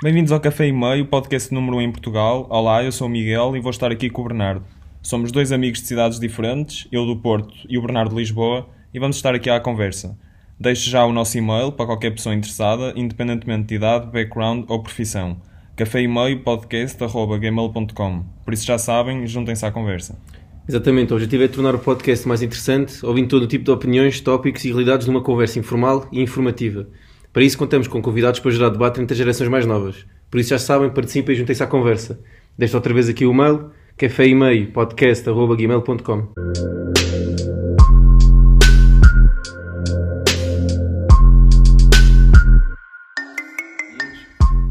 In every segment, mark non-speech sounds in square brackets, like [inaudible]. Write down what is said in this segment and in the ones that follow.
Bem-vindos ao Café e Meio, podcast número 1 em Portugal. Olá, eu sou o Miguel e vou estar aqui com o Bernardo. Somos dois amigos de cidades diferentes, eu do Porto e o Bernardo de Lisboa, e vamos estar aqui à conversa. Deixe já o nosso e-mail para qualquer pessoa interessada, independentemente de idade, background ou profissão. Café e Meio podcast.gmail.com Por isso já sabem, juntem-se à conversa. Exatamente, o objetivo é tornar o podcast mais interessante, ouvindo todo o tipo de opiniões, tópicos e realidades numa conversa informal e informativa. Para isso contamos com convidados para gerar debate entre as gerações mais novas. Por isso já sabem, participem e juntem-se à conversa. Deixo outra vez aqui o mail, café e meio podcast.gmail.com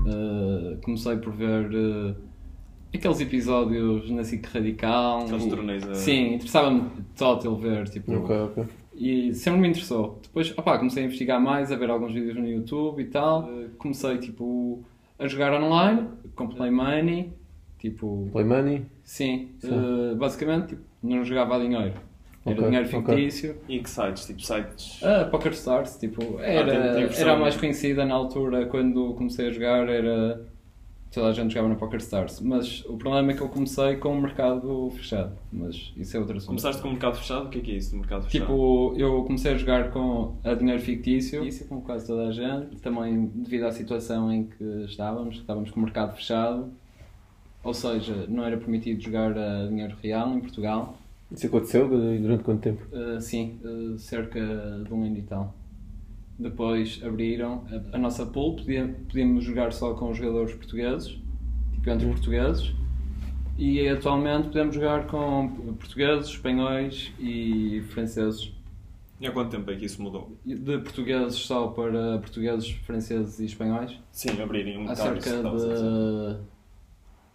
Uh, comecei por ver uh, aqueles episódios na SIC Radical. Aqueles torneios a- Sim, interessava-me tótil ver, tipo, Ok, ok. E sempre me interessou. Depois, opá, comecei a investigar mais, a ver alguns vídeos no YouTube e tal. Uh, comecei, tipo, a jogar online, com Play Money, tipo, Play Money? sim, Sim. uh, basicamente, tipo, não jogava a dinheiro. Era Ok, dinheiro fictício. E que sites? Tipo sites? A Poker Stars, tipo, era, tem- tem versão- era a mais conhecida na altura quando comecei a jogar, era toda a gente jogava na Poker Stars. Mas o problema é que eu comecei com o mercado fechado, mas isso é outro assunto. Começaste com o mercado fechado? O que é que é isso, do mercado fechado? Tipo, eu comecei a jogar com a dinheiro fictício, isso com quase toda a gente, também devido à situação em que estávamos, que estávamos com o mercado fechado, ou seja, não era permitido jogar a dinheiro real em Portugal. Isso aconteceu durante quanto tempo? Uh, sim, uh, cerca de um ano e tal. Depois abriram a, a nossa pool, podia- podíamos jogar só com os jogadores portugueses, tipo entre portugueses, e atualmente podemos jogar com portugueses, espanhóis e franceses. E há quanto tempo é que isso mudou? De portugueses só para portugueses, franceses e espanhóis, Sim, abrirem um há isso cerca dizer. de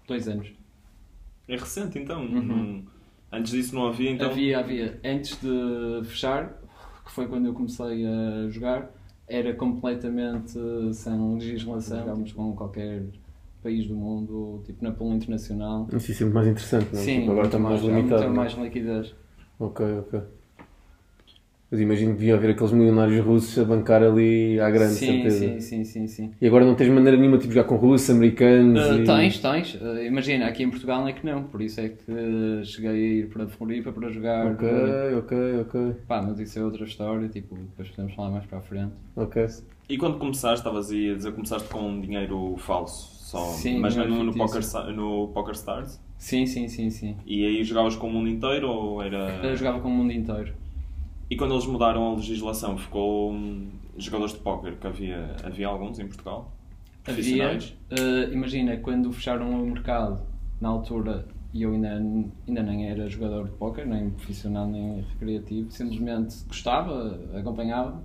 dois anos. É recente então? Uhum. Antes disso não havia então? Havia, havia. Antes de fechar, que foi quando eu comecei a jogar, era completamente sem legislação. Jogávamos com qualquer país do mundo, tipo na pool internacional. Isso é muito mais interessante, não é? Sim, Tipo, agora está mais há limitado. é? mais liquidez. Ok, ok. Mas imagino que devia haver aqueles milionários russos a bancar ali à grande, sim, certeza. sim, sim, sim, sim. E agora não tens maneira nenhuma de tipo, jogar com russos, americanos Uh, e... Tens, tens. Uh, imagina, aqui em Portugal é que não. Por isso é que cheguei a ir para Floripa para jogar. Ok, ok, ok. Pá, mas isso é outra história. Tipo, depois podemos falar mais para a frente. Ok. E quando começaste, estavas aí a dizer que começaste com um dinheiro falso só, Sim, mas dinheiro no, no, poker, no Poker Stars? Sim, sim, sim, sim. E aí jogavas com o mundo inteiro ou Eu era... jogava com o mundo inteiro. E quando eles mudaram a legislação, ficou hum, jogadores de póquer, que havia, havia alguns em Portugal? Havia, eh, imagina, quando fecharam o mercado, na altura, e eu ainda, ainda nem era jogador de póquer, nem profissional, nem recreativo, simplesmente gostava, acompanhava,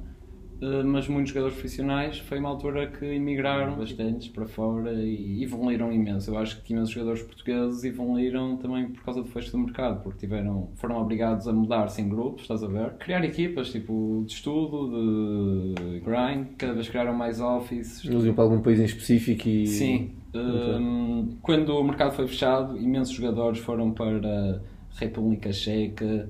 mas muitos jogadores profissionais foi uma altura que emigraram bastantes para fora e evoluíram imenso. Eu acho que imensos jogadores portugueses evoluíram também por causa do fecho do mercado, porque tiveram, foram obrigados a mudar-se em grupos, estás a ver? Criar equipas, tipo, de estudo, de grind, cada vez criaram mais offices, Eles iam para algum país em específico e... Sim. Hum, quando o mercado foi fechado, imensos jogadores foram para a República Checa,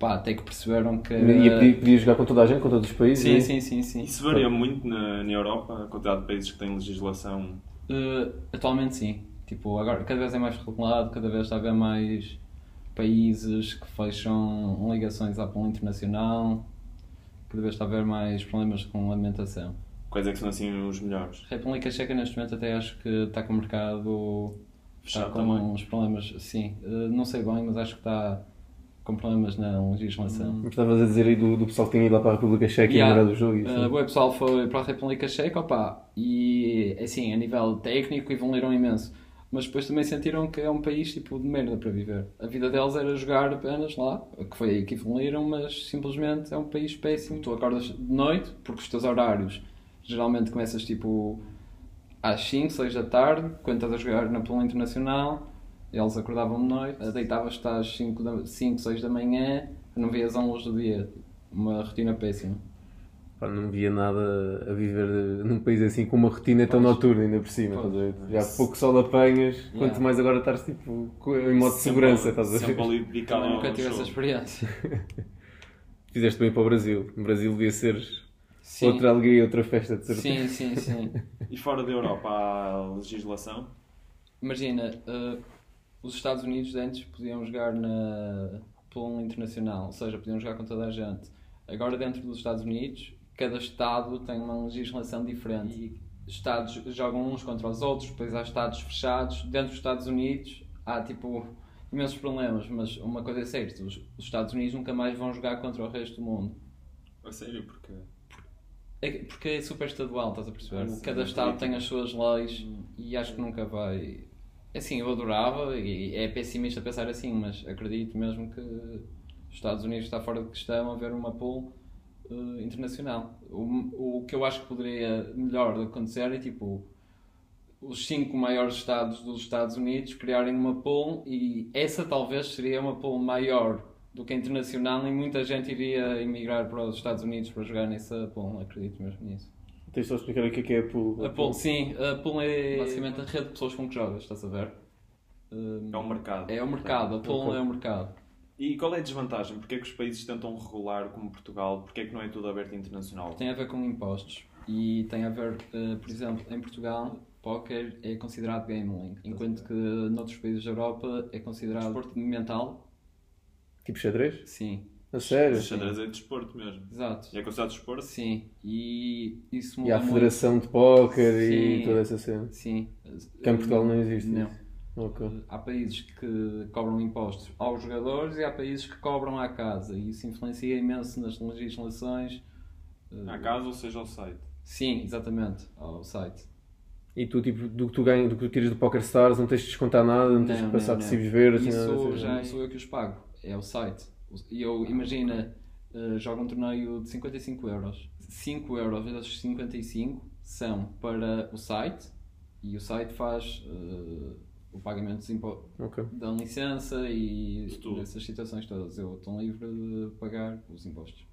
pá, até que perceberam que. E podia, podia jogar com toda a gente, com todos os países? Sim, né? sim, sim, sim. Isso varia muito na, na Europa, a quantidade de países que têm legislação. Uh, atualmente sim. Tipo, agora cada vez é mais regulado, cada vez está a haver mais países que fecham ligações à pool internacional, cada vez está a haver mais problemas com alimentação. Quais é que são assim os melhores? A República Checa neste momento até acho que está com o mercado Está Fechado com também. uns problemas, sim. Uh, não sei bem, mas acho que está com problemas na legislação. Mas Estavas a dizer aí do, do pessoal que tinha ido lá para a República Checa Yeah. e lembrar do jogo e assim. Uh, o pessoal foi para a República Checa, opá, e assim, a nível técnico evoluíram imenso. Mas depois também sentiram que é um país tipo de merda para viver. A vida deles era jogar apenas lá, que foi aí que evoluíram, mas simplesmente é um país péssimo. Tu acordas de noite, porque os teus horários geralmente começas tipo às 5, 6 da tarde, quando estás a jogar na Pool Internacional, eles acordavam de noite, deitavas-te às 5, da- 5, 6 da manhã, não vias a luz do dia. Uma rotina péssima. Pá, não via nada a viver num país assim com uma rotina tão Pois. noturna ainda por cima. Pois. Já pouco sol apanhas, quanto mais agora estás tipo, em modo de segurança. Estás a ver? Sempre ali dedicado nunca tive essa experiência. [laughs] Fizeste bem para o Brasil. O Brasil devia ser Sim. outra alegria, outra festa, de certeza. Sim, sim, sim. E fora da Europa há legislação? Imagina, eh, os Estados Unidos antes podiam jogar na pool internacional, ou seja, podiam jogar com toda a gente. Agora, dentro dos Estados Unidos, cada Estado tem uma legislação diferente. E Estados jogam uns contra os outros, depois há Estados fechados. Dentro dos Estados Unidos há tipo imensos problemas, mas uma coisa é certa: os, os Estados Unidos nunca mais vão jogar contra o resto do mundo. A sério, porque. É que- porque é super estadual, estás a perceber? Ah, sim, Cada é Estado político. tem as suas leis e acho que nunca vai. Assim, eu adorava e é pessimista pensar assim, mas acredito mesmo que os Estados Unidos está fora de questão haver uma pool eh, internacional. O, o que eu acho que poderia melhor acontecer é tipo os cinco maiores estados dos Estados Unidos criarem uma pool e essa talvez seria uma pool maior do que a internacional e muita gente iria emigrar para os Estados Unidos para jogar nessa pool, acredito mesmo nisso. Tens só explicar o que é que é a pool. A pool, sim, a pool é basicamente a rede de pessoas com que jogas, estás a ver? É um mercado. É o mercado, a pool é o mercado. E qual é a desvantagem? Porquê é que os países tentam regular como Portugal? Porquê é que não é tudo aberto internacional? Tem a ver com impostos e tem a ver, eh, por exemplo, em Portugal, póquer é considerado gambling, enquanto que noutros países da Europa é considerado desporto mental. Tipo xadrez? Sim, A sério? O xadrez é desporto mesmo. exato. E é considerado desporto? Sim, e isso E há a muito. Federação de Póquer e toda essa cena. Sim. Cá em Portugal não existe Não. isso. Ok. Há países que cobram impostos aos jogadores e há países que cobram à casa e isso influencia imenso nas legislações. À casa ou seja ao site? Sim, exatamente, ao site. E tu, tipo, do que tu ganhas, do que tu tiras do Poker Stars, não tens de descontar nada, não tens Não, de passar não, não. verdes, nada Isso dessas já coisas. sou eu que os pago, é o site. E eu, imagina, jogo um torneio de 55 euros. 5 euros vezes 55 são para o site e o site faz eh, o pagamento dos impostos. Ok. da licença e dessas situações todas. Eu estou livre de pagar os impostos.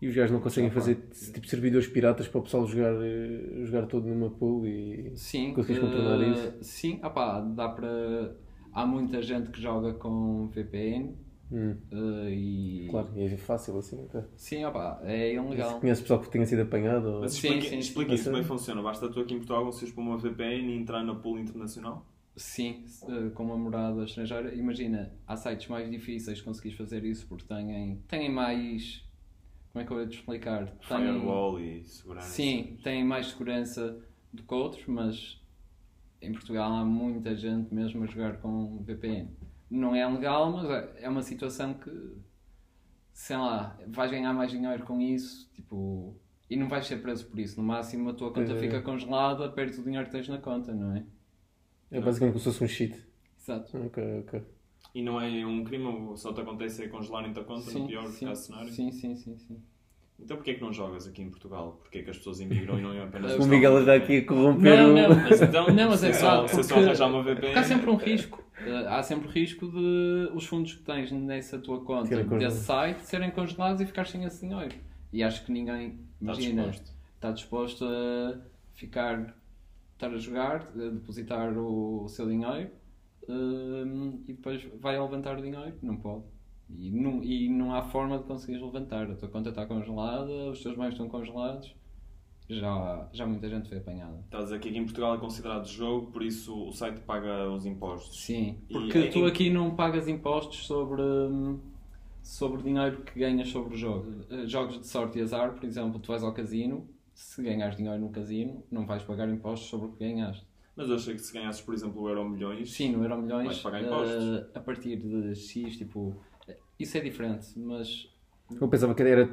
E os gajos não conseguem fazer pá. tipo servidores piratas para o pessoal jogar, eh, jogar todo numa pool e. Sim, Consegues contornar isso? Sim, opá, dá para. Há muita gente que joga com VPN Hum, eh, e. claro, e é fácil assim. ok. Sim, opá, é ilegal. Conhece pessoal que tenha sido apanhado? Ou... Mas Sim, explica, sim, explica sim. isso como é que funciona. Basta tu aqui em Portugal conseguires pôr uma VPN e entrar na pool internacional? Sim, eh, com uma morada estrangeira. Imagina, há sites mais difíceis de conseguires fazer isso porque têm, têm mais. Como é que eu ia te explicar? Têm- Firewall e segurança. Sim, tem mais segurança do que outros, mas em Portugal há muita gente mesmo a jogar com VPN. Não é legal, mas é- é uma situação que, sei lá, vais ganhar mais dinheiro com isso, tipo, e não vais ser preso por isso. No máximo a tua conta é. fica congelada, perdes o dinheiro que tens na conta, não é? É basicamente como se fosse um cheat. Exato. Ok, ok. E não é um crime, só te acontece é congelarem-te a conta no pior sim, caso cenário? sim, sim, sim, sim. Então porquê é que não jogas aqui em Portugal? Porquê é que as pessoas imigram e não é apenas... [laughs] O Miguel está aqui a corromper Não, o. não, Mas então, Não, mas é só, se só arranjar uma VPN... Há sempre um risco. Eh, há sempre o risco de os fundos que tens nessa tua conta desse site serem congelados e ficares sem esse dinheiro. E acho que ninguém Está imagina, disposto. está disposto a ficar, estar a jogar, a depositar o, seu dinheiro hum, e depois vai a levantar o dinheiro. Não pode. E não, e não há forma de conseguires levantar. A tua conta está congelada, os teus bens estão congelados. Já, já muita gente foi apanhada. Estás a dizer que aqui em Portugal é considerado jogo, por isso o site paga os impostos. Sim, E porque em- tu aqui não pagas impostos sobre, sobre dinheiro que ganhas sobre o jogo. Eh, Jogos de sorte e azar, por exemplo, tu vais ao casino, se ganhas dinheiro no casino, não vais pagar impostos sobre o que ganhaste. Mas eu achei que se ganhasses, por exemplo, o Euro Milhões... Sim, no Euro Milhões, Vais pagar impostos. eh, a partir de X, tipo, eh, isso é diferente, mas Eu pensava que era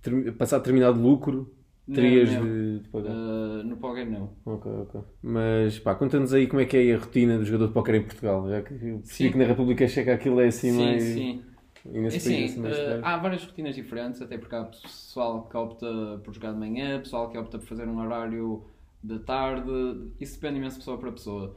ter, passar determinado lucro, terias de, de pagar. eh, no Poker não. Ok, ok. Mas pá, conta-nos aí como é que é a rotina do jogador de póquer em Portugal. Já que eu percebi Sim. que na República Checa aquilo é assim sim, mais. sim. E nesse Assim, país é assim mais tarde. há várias rotinas diferentes, até porque há pessoal que opta por jogar de manhã, pessoal que opta por fazer um horário da tarde, isso depende imenso de pessoa para pessoa.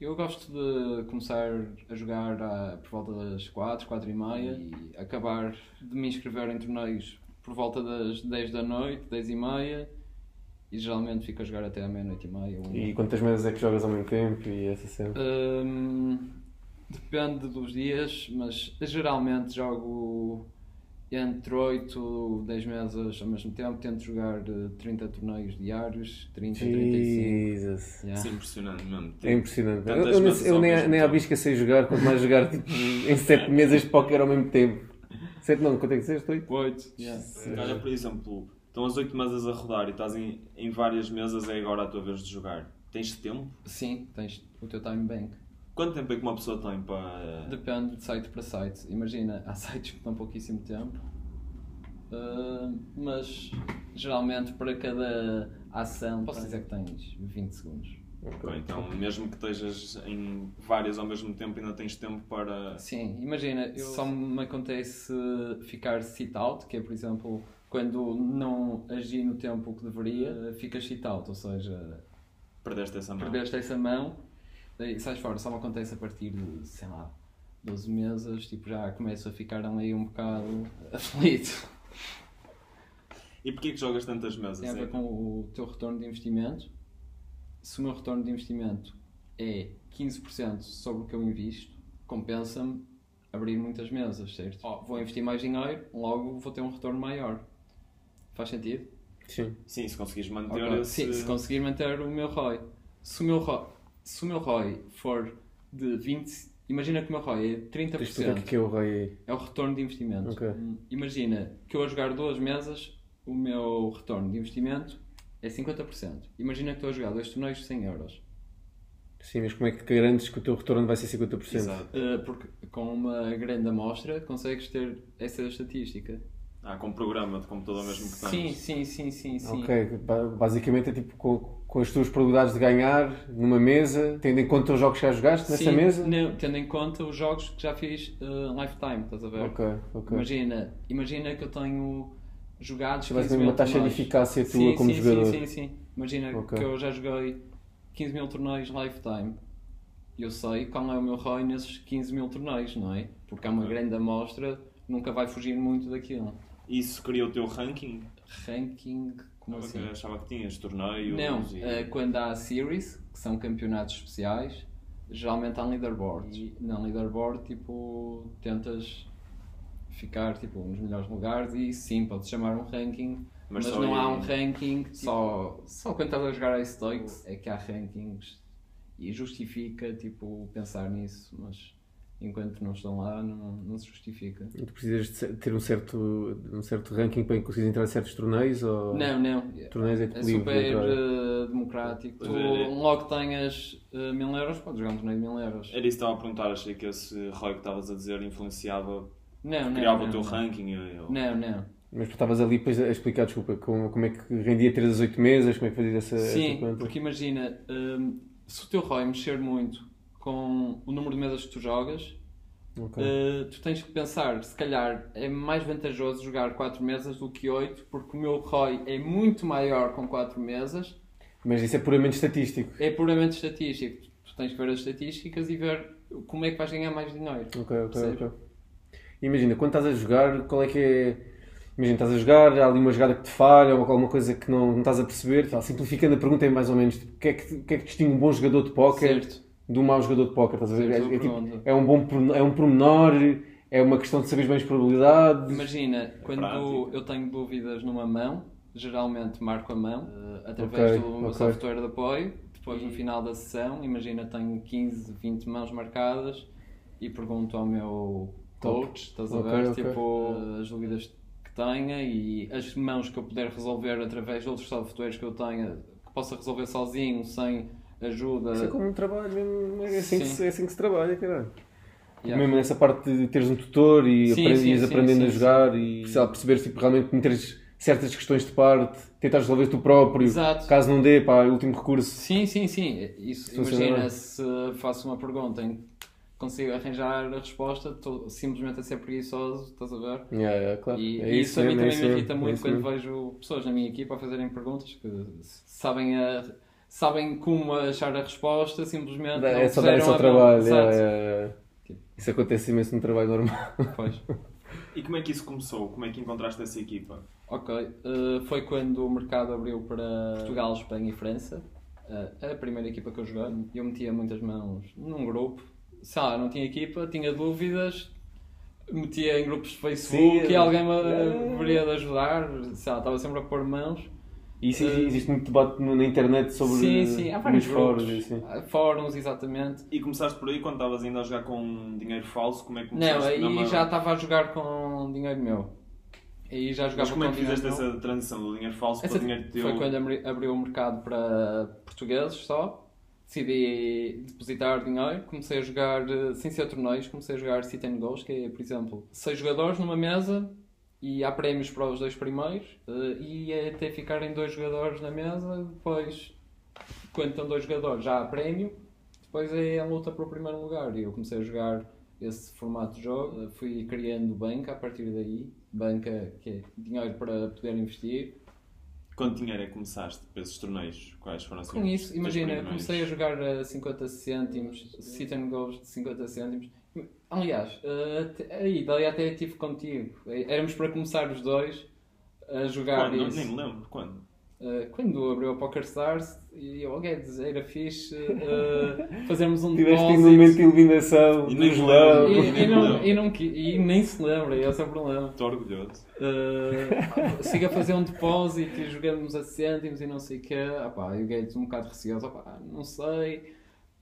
Eu gosto de começar a jogar à- por volta das 4, 4 e meia e acabar de me inscrever em torneios por volta das 10 da noite, 10 e meia e geralmente fico a jogar até à meia-noite e meia. uma. E quantas mesas é que jogas ao mesmo tempo e essa cena? Hum, depende dos dias, mas geralmente jogo entre 8 10 meses ao mesmo tempo, tento jogar eh, 30 torneios diários, 30, 35. Jesus. Yeah. Isso é impressionante mesmo. É impressionante. Eu, eu, eu nem, nem à bisca sei jogar, quanto mais jogar tipo, em 7 mesas de póquer ao mesmo tempo. 7 não, quanto é que disseste? 8? 8, yeah. Olha, por exemplo, estão as 8 mesas a rodar e estás em, em várias mesas, é agora a tua vez de jogar. Tens tempo? Sim, tens o teu time bank. Quanto tempo é que uma pessoa tem para. Depende de site para site. Imagina, há sites que dão pouquíssimo tempo, Ah, mas geralmente para cada ação posso dizer que tens 20 segundos. Ok, então, mesmo que estejas em várias ao mesmo tempo, ainda tens tempo para. Sim, imagina, eu só me acontece ficar sit-out, que é, por exemplo, quando não agi no tempo que deveria, ficas sit-out, ou seja, Perdeste essa mão. perdeste essa mão e sais fora. Só me acontece a partir de, sei lá, 12 meses, tipo, já começo a ficar ali um bocado [laughs] aflito. E porquê que jogas tantas mesas? Tem a ver É- com o teu retorno de investimento. Se o meu retorno de investimento é 15% sobre o que eu invisto, compensa-me abrir muitas mesas, certo? Ó, vou investir mais dinheiro, logo vou ter um retorno maior. Faz sentido? Sim. Sim, se conseguires manter Ok. esse. Sim, se conseguir manter o meu ROI. Se o meu ROI, se o meu ROI for de 20, imagina que o meu ROI é Tens de explicar o que é 30%, é o ROI. é o retorno de investimento. Ok. Hum, Imagina que eu a jogar duas mesas, o meu retorno de investimento é 50%. Imagina que estou a jogar dois torneios de 100 euros. Sim, mas como é que te garantes que o teu retorno vai ser 50%? Exato. Uh, porque com uma grande amostra consegues ter essa estatística. Ah, com programa de computador mesmo que tens. Sim, sim, sim, sim, sim. Ok, ba- basicamente é tipo com, com as tuas probabilidades de ganhar numa mesa, tendo em conta os jogos que já jogaste nessa Sim, mesa? não, tendo em conta os jogos que já fiz uh, lifetime, estás a ver? Ok, ok. Imagina, imagina que eu tenho jogados Tu vais 15 ter mil uma taxa de eficácia tua sim, como sim, jogador. Sim, sim, sim. Imagina Ok. que eu já joguei 15 mil torneios lifetime. E eu sei qual é o meu ROI nesses 15 mil torneios, não é? Porque há uma Ok. grande amostra, nunca vai fugir muito daquilo. Isso cria o teu ranking? Ranking, como Eu assim? achava que tinhas torneios. Não, e... eh, quando há series, que são campeonatos especiais, geralmente há leaderboard. E na leaderboard, tipo, tentas ficar tipo, nos melhores lugares e sim, pode chamar um ranking, Mas mas, não há um ranking, só, só quando estás a jogar Ice Stakes é que há rankings e justifica tipo, pensar nisso, mas enquanto não estão lá não, não se justifica. E tu precisas de ter um certo, um certo ranking para conseguir entrar em certos torneios? Ou... Não, não. Torneios é É tipo livre de super entrar? eh, democrático. Pois Tu, é. logo que tenhas eh, mil euros, podes jogar um torneio de mil euros. Era isso que estava a perguntar, achei que esse ROI que estavas a dizer influenciava, Não, não. criava não, o teu não. ranking. Eu... Não, não. Mas tu estavas ali depois a explicar, desculpa, como, como é que rendia ter as 8 mesas, como é que fazias essa, essa Sim, porque imagina, hum, se o teu ROI mexer muito com o número de mesas que tu jogas, Ok. eh, tu tens que pensar, se calhar é mais vantajoso jogar 4 mesas do que 8, porque o meu ROI é muito maior com 4 mesas, Mas isso é puramente estatístico. é puramente estatístico. Tu tens que ver as estatísticas e ver como é que vais ganhar mais dinheiro. Ok, ok, ok. Imagina, quando estás a jogar, qual é que é. Imagina, estás a jogar, há ali uma jogada que te falha ou alguma coisa que não, não estás a perceber. Tal. Simplificando a pergunta é mais ou menos tipo, o que é que, que, é que distingue um bom jogador de póquer Certo. de um mau jogador de póquer? Estás a ver? É, é, tipo, é um bom pormenor- é um pormenor, é uma questão de saberes bem as probabilidades. Imagina, quando prática. eu tenho dúvidas numa mão, geralmente marco a mão Ok, através do meu ok. software de apoio. Depois, no final da sessão, imagina, tenho 15, 20 mãos marcadas e pergunto ao meu. Coach, estás a Ok, ver, ok. tipo, as dúvidas que tenha e as mãos que eu puder resolver através de outros softwares que eu tenha, que possa resolver sozinho, sem ajuda. Isso é como um trabalho, mesmo, é assim, que se, é assim que se trabalha, caralho. Yeah. Mesmo nessa parte de teres um tutor e Sim, aprendes, sim, aprendendo sim, a sim. jogar e sei lá, perceberes tipo, realmente meteres certas questões de parte, tentares resolver tu próprio, Exato. caso não dê, pá, último recurso. Sim, sim, sim. Isso, imagina se faço uma pergunta em que consigo arranjar a resposta, estou simplesmente a ser preguiçoso, estás a ver? Yeah, yeah, claro. E, É e isso a mim é também isso me irrita é muito isso quando vejo pessoas na minha equipa a fazerem perguntas que sabem, a, sabem como achar a resposta, simplesmente. É não só dar esse ao trabalho. Yeah, yeah, yeah. Isso acontece imenso no trabalho normal. Pois. [laughs] E como é que isso começou? Como é que encontraste essa equipa? Ok, eh, foi quando o mercado abriu para Portugal, Espanha e França. Eh, a primeira equipa que eu joguei, eu metia muitas mãos num grupo. Sei lá, não tinha equipa, tinha dúvidas. metia em grupos de Facebook Sim, e alguém me é. deveria de ajudar, sei lá, estava sempre a pôr mãos. E isso, existe muito debate no- na internet sobre sim, sim, há vários fóruns e assim. fóruns, exatamente. E começaste por aí quando estavas ainda a jogar com dinheiro falso? Como é que começaste? Não, aí Não, mas- já estava a jogar com dinheiro meu. Aí já jogava Mas como é com que dinheiro fizeste meu. essa transição do dinheiro falso Essa para dinheiro teu? foi quando abri- abriu o mercado para portugueses só. Decidi depositar dinheiro, comecei a jogar, eh, sem ser torneios, comecei a jogar sit and goes, que é, por exemplo, seis jogadores numa mesa e há prémios para os dois primeiros eh, e é até ficarem dois jogadores na mesa, depois, quando estão dois jogadores, já há prémio, depois é a luta para o primeiro lugar. E eu comecei a jogar esse formato de jogo, eh, fui criando banca a partir daí, banca que é dinheiro para poder investir. Quanto dinheiro é que começaste para esses torneios? Quais foram assim, Com isso, imagina, comecei a jogar a 50 cêntimos, sit and goes de 50 cêntimos. Aliás, eh, até- a ideia até tive contigo. Éramos para começar os dois a jogar Quando? Não, isso. nem me lembro. Quando? Eh, quando abriu a Poker Stars, e eu, ok, era fixe eh, fazermos um Tiveste depósito. um momento de iluminação E nem me E, lembro. e não, e, não, e nem se lembra, esse é o problema. Estou orgulhoso. Uh, siga a fazer um depósito e jogamos a cêntimos e não sei o quê. Ah, pá, e o Gates um bocado receoso, ah, pá, não sei.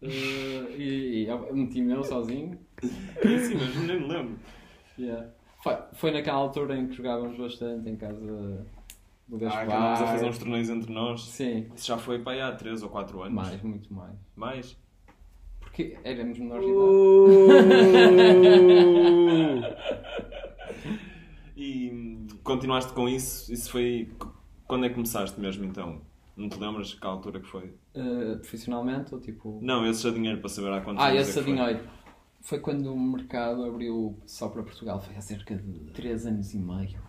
Uh, e, e eu meti-me eu sozinho. Sim, mas nem me lembro. Yeah. Foi, foi naquela altura em que jogávamos bastante em casa do Ah, andámos a fazer uns torneios entre nós. Sim, Isso já foi para aí há 3 ou 4 anos. mais, muito mais. Mais? Porque éramos menores de idade. Uh! [laughs] E hum, continuaste com isso? Isso foi. Quando é que começaste mesmo então? Não te lembras que altura que foi? Uh, profissionalmente ou tipo. Não, esse já dinheiro para saber há quantos Ah, anos esse é que foi. dinheiro. Foi quando o mercado abriu só para Portugal, foi há cerca de 3 anos e meio.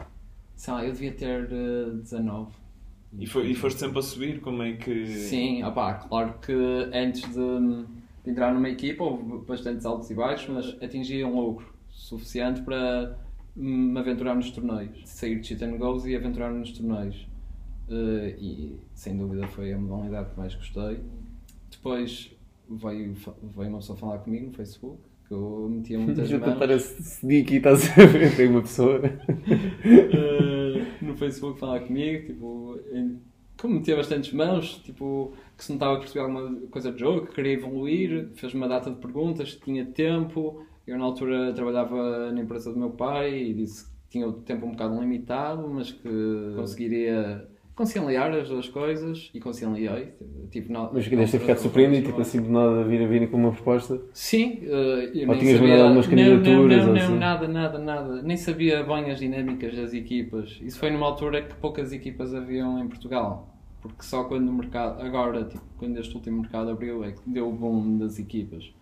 Sei lá, eu devia ter eh, 19. E, foi, e foste sempre a subir? Como é que. Sim, opá, claro que antes de, de entrar numa equipa houve bastantes altos e baixos, mas atingi um lucro suficiente para me aventurar nos torneios. Sair de cheat and goes e aventurar-me nos torneios. Eh, e sem dúvida foi a modalidade que mais gostei. Depois veio, veio uma pessoa falar comigo no Facebook, que eu metia [laughs] muitas mãos. tentar seguir aqui, estás a ver? Tem uma pessoa. Eh, no Facebook falar comigo, tipo, em- como metia bastantes mãos, tipo, que se notava que percebia alguma coisa de jogo, que queria evoluir, fez uma data de perguntas, que tinha tempo. Eu na altura trabalhava na empresa do meu pai e disse que tinha o tempo um bocado limitado, mas que conseguiria conciliar as duas coisas e conciliei. Tipo, na, Mas que deves ter ficado do surpreendido, tipo trabalho. assim, de nada vir a vir com uma proposta. Sim, eu Ou tinhas mandado algumas não, candidaturas Não, ou não, assim? não, nada, nada, nada. Nem sabia bem as dinâmicas das equipas. Isso foi numa altura que poucas equipas haviam em Portugal. Porque só quando o mercado, agora, tipo, quando este último mercado abriu, é que deu o boom das equipas.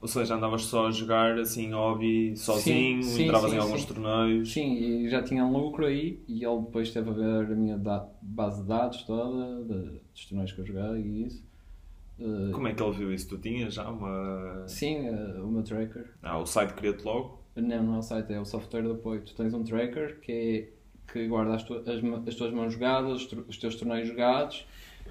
Ou seja, andavas só a jogar assim, hobby, sozinho, sim, entravas sim, em alguns sim. torneios. Sim, e já tinha um lucro aí, e ele depois esteve a ver a minha base de dados toda, de- dos torneios que eu joguei e isso. Eh, Como é que ele viu isso? Tu tinhas já uma. Sim, eh, o meu tracker. Ah, o site cria-te logo? Não, não é o site, é o software de apoio. Tu tens um tracker que, é, que guarda as, tu- as, as tuas mãos jogadas, os, os teus torneios jogados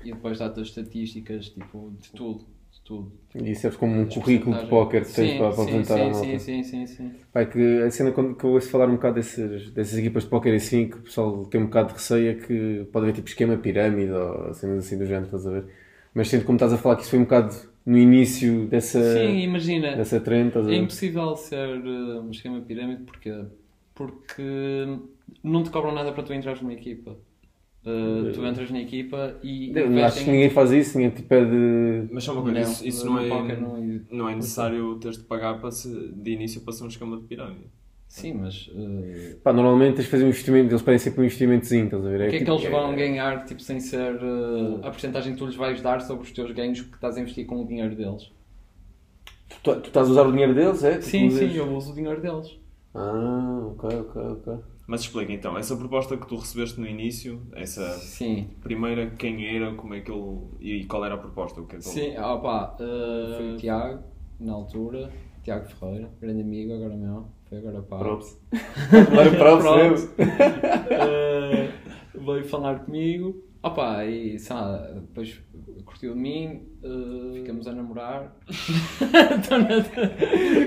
e depois dá-te as estatísticas tipo, de tudo. Tudo. E serve como um As currículo de póquer que tens Sim, para, sim, apresentar sim, malta. sim, sim, sim, sim. Pai, que a cena quando, que eu ouço falar um bocado dessas, dessas equipas de póquer assim, que o pessoal tem um bocado de receio, é que pode haver tipo esquema pirâmide ou cenas assim do género, estás a ver? Mas sendo como estás a falar que isso foi um bocado no início dessa, Sim, imagina, dessa trend, estás a é ver? impossível ser uh, um esquema pirâmide porque, porque não te cobram nada para tu entrares numa equipa. Uh, tu entras na equipa e Eu Acho que ninguém faz isso, ninguém te pede. Mas só uma coisa, Não, isso, isso não, é, não é- não é necessário teres de pagar para se, de início para ser um esquema de pirâmide. Sim, mas uh, Pá, normalmente tens de fazer um investimento, eles pedem sempre um investimentozinho, estás a ver? o que é que tipo, eles vão ganhar tipo, sem ser uh, a porcentagem que tu lhes vais dar sobre os teus ganhos que estás a investir com o dinheiro deles? Tu, tu estás a usar o dinheiro deles, é? Tu Sim, sim, eu uso o dinheiro deles. Ah, ok, ok, ok. Mas explica então, essa proposta que tu recebeste no início, essa Sim, primeira, quem era, como é que ele. e qual era a proposta? O que é que ele- sim, opa, uh, foi o Tiago, na altura, Tiago Ferreira, grande amigo, agora meu, foi agora pá. Props. Agora [laughs] props Props. mesmo. [laughs] Eh, veio falar comigo. Opa, e sei lá, depois curtiu de mim, uh, ficamos a namorar. [laughs]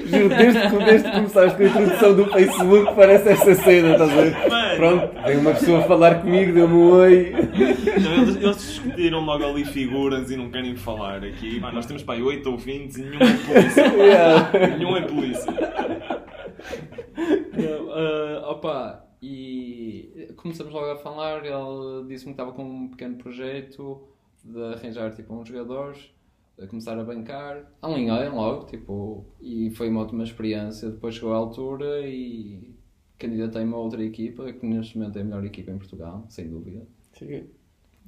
Juro, desde, que- desde que começaste com a introdução do Facebook, parece esta cena, estás a ver? Mano. Pronto, vem uma pessoa falar comigo, deu-me um oi. Não, eles, eles discutiram logo ali figuras e não querem falar aqui. Pá, nós temos pá, 8 ouvintes e nenhum é polícia. [laughs] Yeah. nenhum é polícia. [laughs] Não, ah, opa, e começamos logo a falar. Ele disse-me que estava com um pequeno projeto de arranjar tipo, uns jogadores, a começar a bancar. Alinhei logo, tipo, e foi uma ótima experiência. Depois chegou a altura e candidatei-me a outra equipa, que neste momento é a melhor equipa em Portugal, sem dúvida.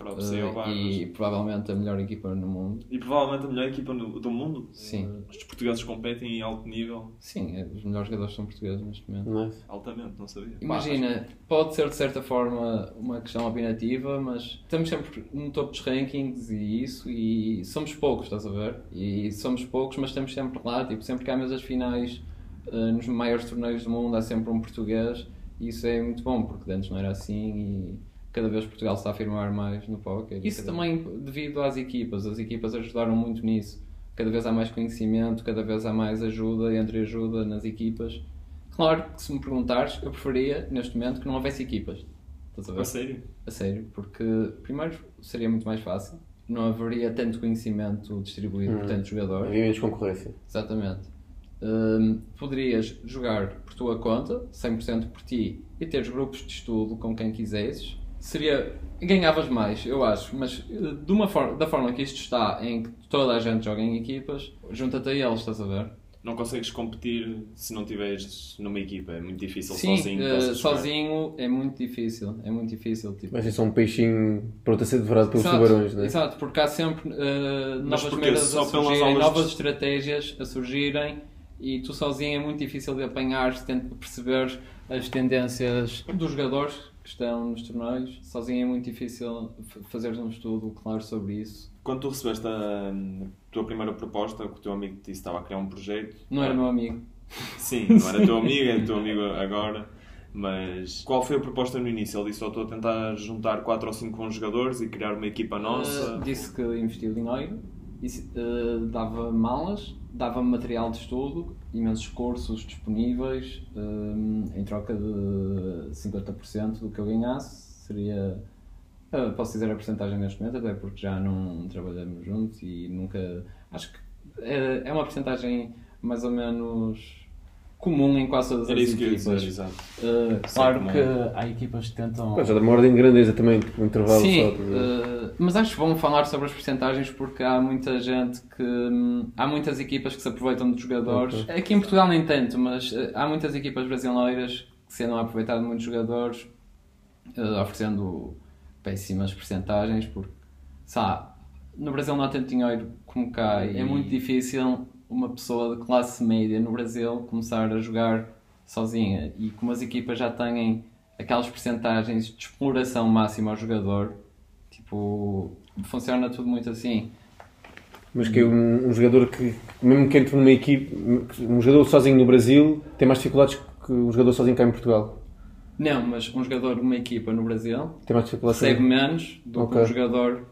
Para é o Barbas. e provavelmente a melhor equipa no mundo. E provavelmente a melhor equipa no- do mundo. Sim. Os portugueses competem em alto nível. Sim, é- os melhores jogadores são portugueses neste momento. Nice. Altamente, não sabia. Imagina, pode ser de certa forma uma questão opinativa, mas estamos sempre no topo dos rankings e isso, e somos poucos, estás a ver? E somos poucos, mas estamos sempre lá, tipo, sempre que há mesas finais eh, nos maiores torneios do mundo há sempre um português, e isso é muito bom, porque antes não era assim e cada vez Portugal se está a afirmar mais no póquer. Isso também devido às equipas, as equipas ajudaram muito nisso. Cada vez há mais conhecimento, cada vez há mais ajuda, entre ajuda nas equipas. Claro que se me perguntares, eu preferia, neste momento, que não houvesse equipas. Estás a ver? A sério? A sério, porque primeiro seria muito mais fácil, não haveria tanto conhecimento distribuído por Hum. tantos jogadores. Havia menos concorrência. Exatamente. Hum, poderias jogar por tua conta, 100% por ti, e teres grupos de estudo com quem quisesses. Seria. ganhavas mais, eu acho, mas eh, de uma forma, da forma que isto está, em que toda a gente joga em equipas, junta-te a eles, estás a ver? Não consegues competir se não estiveres numa equipa. É muito difícil Sim, sozinho. jogar. sozinho é muito difícil, é muito difícil. Tipo. Vai ser só um peixinho pronto a ser devorado pelos Exato, tubarões, não é? Exato, porque há sempre eh, novas só a surgirem, novas de- estratégias a surgirem e tu sozinho é muito difícil de apanhar se tenta perceber as tendências dos jogadores estão nos torneios. Sozinho é muito difícil f- fazeres um estudo claro sobre isso. Quando tu recebeste a tua primeira proposta, que o teu amigo te disse que estava a criar um projeto. Não era meu amigo. [laughs] Sim, não era teu [laughs] amigo, é teu amigo agora. Mas qual foi a proposta no início? Ele disse: só estou a tentar juntar 4 ou 5 bons jogadores e criar uma equipa nossa. Uh, disse que investiu dinheiro, disse, uh, dava malas, dava material de estudo, imensos cursos disponíveis, um, em troca de 50% do que eu ganhasse. Seria. uh, posso dizer a porcentagem neste momento, até porque já não trabalhamos juntos e nunca. Acho que é, é uma porcentagem mais ou menos comum em quase todas Era as isso que eu ia equipas. dizer. Uh, claro como que é. há equipas que tentam. Pá, já dá uma ordem de grandeza também, um intervalo Sim, só. eh, mas acho que vão falar sobre as percentagens porque há muita gente que. hum, há muitas equipas que se aproveitam dos jogadores. Aqui em Portugal nem tanto, mas eh, há muitas equipas brasileiras que se andam a aproveitar de muitos jogadores, eh, oferecendo péssimas percentagens, porque, sabe, no Brasil não há tanto dinheiro como cá e é muito difícil uma pessoa de classe média no Brasil começar a jogar sozinha e como as equipas já têm aquelas percentagens de exploração máxima ao jogador, tipo, funciona tudo muito assim. Mas que é um, um jogador que, mesmo que entre numa equipe, um jogador sozinho no Brasil tem mais dificuldades que um jogador sozinho cá em Portugal. Não, mas um jogador de uma equipa no Brasil Tem mais dificuldades. recebe menos do Ok. que um jogador.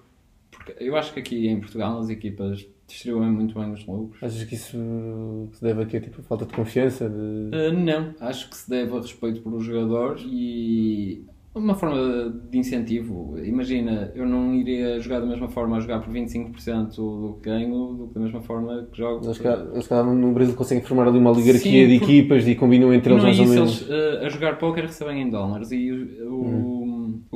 Porque eu acho que aqui em Portugal as equipas distribuem muito bem os lucros. Achas que isso se deve a quê? Tipo, falta de confiança? De... Uh, não, acho que se deve a respeito pelos jogadores e uma forma de incentivo. Imagina, eu não iria jogar da mesma forma a jogar por 25% do que ganho do que da mesma forma que jogo. Eles, eles cá no Brasil conseguem formar ali uma oligarquia Sim, de porque- equipas e combinam entre eles não é mais ou isso, menos. eles uh, a jogar póquer recebem em dólares e o, o, o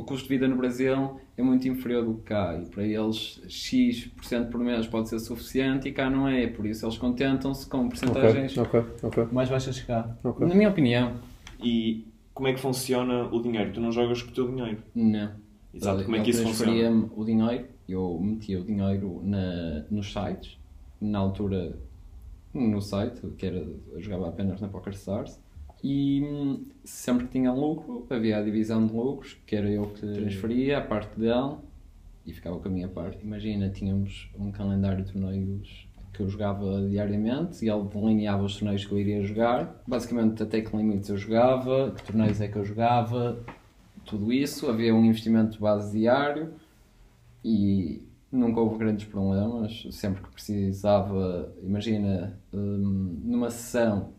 custo de vida no Brasil é muito inferior do que cá e para eles X% por mês pode ser suficiente e cá não é, por isso eles contentam-se com porcentagens ok, ok. mais baixas que cá. Na minha opinião, E como é que funciona o dinheiro? Tu não jogas com o teu dinheiro. não. Exato. Como é que isso funciona? o dinheiro, eu metia o dinheiro na, nos sites, na altura no site, que era, eu jogava apenas na PokerStars, e hum, sempre que tinha lucro, havia a divisão de lucros, que era eu que transferia a parte dele e ficava com a minha parte. Imagina, tínhamos um calendário de torneios que eu jogava diariamente e ele delineava os torneios que eu iria jogar. Basicamente, até que limites eu jogava, que torneios é que eu jogava, tudo isso. Havia um investimento de base diário e nunca houve grandes problemas. Sempre que precisava, imagina, hum, numa sessão,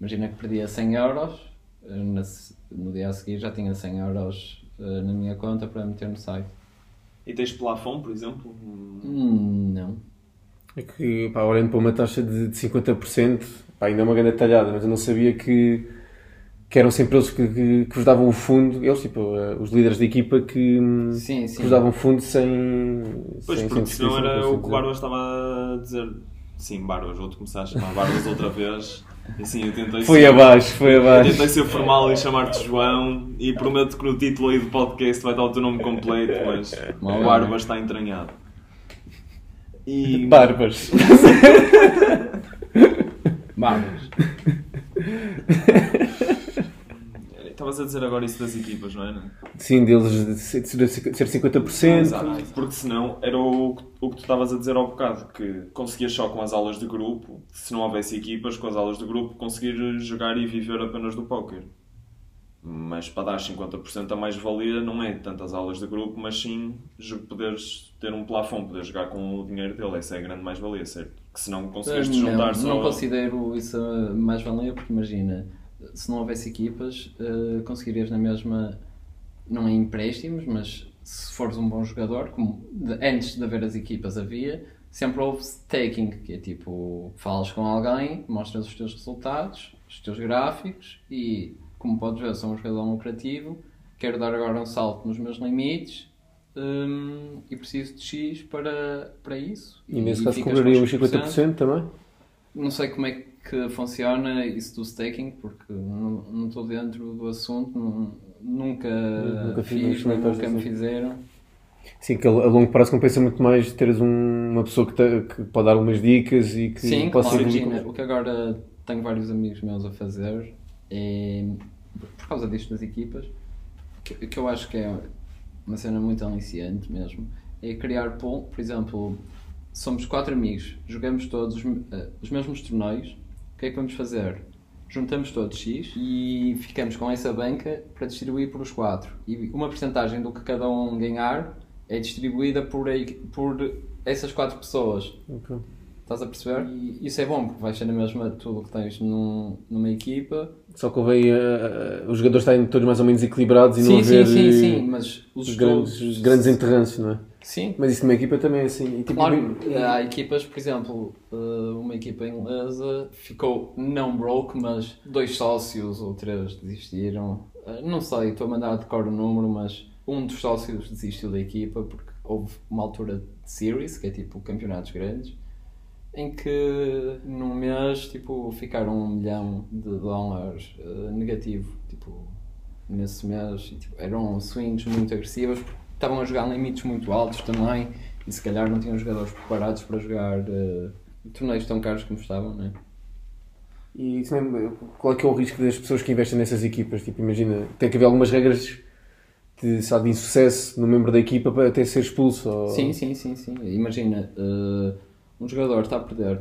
imagina que perdia 100 euros, eh, no dia a seguir já tinha 100 euros eh, na minha conta para meter no site. E tens plafond, por exemplo? Hum, não. É que, pá, olhando para uma taxa de, de 50%, pá, ainda é uma grande talhada, mas eu não sabia que, que eram sempre eles que, que, que vos davam o fundo, eles, tipo, eh, os líderes da equipa que, hum, Sim, que sim. vos davam fundo sem. Pois, sem, porque senão era o que o Barbas estava a dizer. Sim, Barbas, vou-te começar a chamar Barbas outra vez. Assim, eu tentei Foi ser, abaixo, foi eu abaixo. tentei ser formal e chamar-te João e prometo que no título aí do podcast vai estar o teu nome completo, mas Mal, o Barbas está entranhado. E... Barbas. [laughs] Barbas. [laughs] Estavas a dizer agora isso das equipas, não é? Sim, deles de ser de ser 50%. Exato. Porque senão era o, que- o que tu estavas a dizer ao bocado, que conseguias só com as aulas de grupo, se não houvesse equipas, com as aulas de grupo, conseguir jogar e viver apenas do póquer. Mas para dar 50% a mais-valia não é tantas aulas de grupo, mas sim poderes ter um plafond, poder jogar com o dinheiro dele. Essa é a grande mais-valia, certo? Que se não conseguires te não, juntar só... não considero isso a mais-valia porque imagina, se não houvesse equipas, eh, conseguirias na mesma, não em empréstimos, mas se fores um bom jogador, como de- antes de haver as equipas havia, sempre houve staking, que é tipo, falas com alguém, mostras os teus resultados, os teus gráficos e, como podes ver, sou um jogador lucrativo, quero dar agora um salto nos meus limites. hum, e preciso de X para, para isso. E nesse caso ficas com cobraria os X%. 50% também? Não sei como é que funciona isso do staking, porque não estou dentro do assunto, não- nunca, Nunca fiz fiz, nunca me assim. fizeram. Sim, que a longo prazo compensa muito mais teres um- uma pessoa que, te- que pode dar umas dicas e que Sim, possa claro, imagina, com- o que agora tenho vários amigos meus a fazer é, por causa disto das equipas, que, que eu acho que é uma cena muito aliciante mesmo, é criar pool, por exemplo, somos quatro amigos, jogamos todos os, me- eh, os mesmos torneios, o que é que vamos fazer? Juntamos todos X e ficamos com essa banca para distribuir por os quatro. E uma porcentagem do que cada um ganhar é distribuída por, por essas quatro pessoas. Ok. Estás a perceber? E isso é bom porque vais ser na mesma tudo que tens num, numa equipa. Só que convém eh, eh, os jogadores estarem todos mais ou menos equilibrados e não sim, sim, haver sim, eh, sim, mas os grandes, os grandes enterrantes, não é? Sim, Mas isso numa equipa também é assim. Tipo, claro. Há equipas, por exemplo, eh, uma equipa inglesa ficou não broke, mas dois sócios ou três desistiram. Eh, Não sei, estou a mandar de cor o número, mas um dos sócios desistiu da equipa porque houve uma altura de series, que é tipo campeonatos grandes, em que num mês tipo, ficaram um milhão de dólares eh, negativo. Tipo, nesse mês e, tipo, eram swings muito agressivas porque estavam a jogar limites muito altos também e se calhar não tinham jogadores preparados para jogar eh, torneios tão caros como estavam, não é? E isso mesmo, qual é que é o risco das pessoas que investem nessas equipas? Tipo, imagina, tem que haver algumas regras de, sabe, de insucesso no membro da equipa para até ser expulso. Ou... Sim, sim, sim, sim. Imagina, eh, um jogador está a perder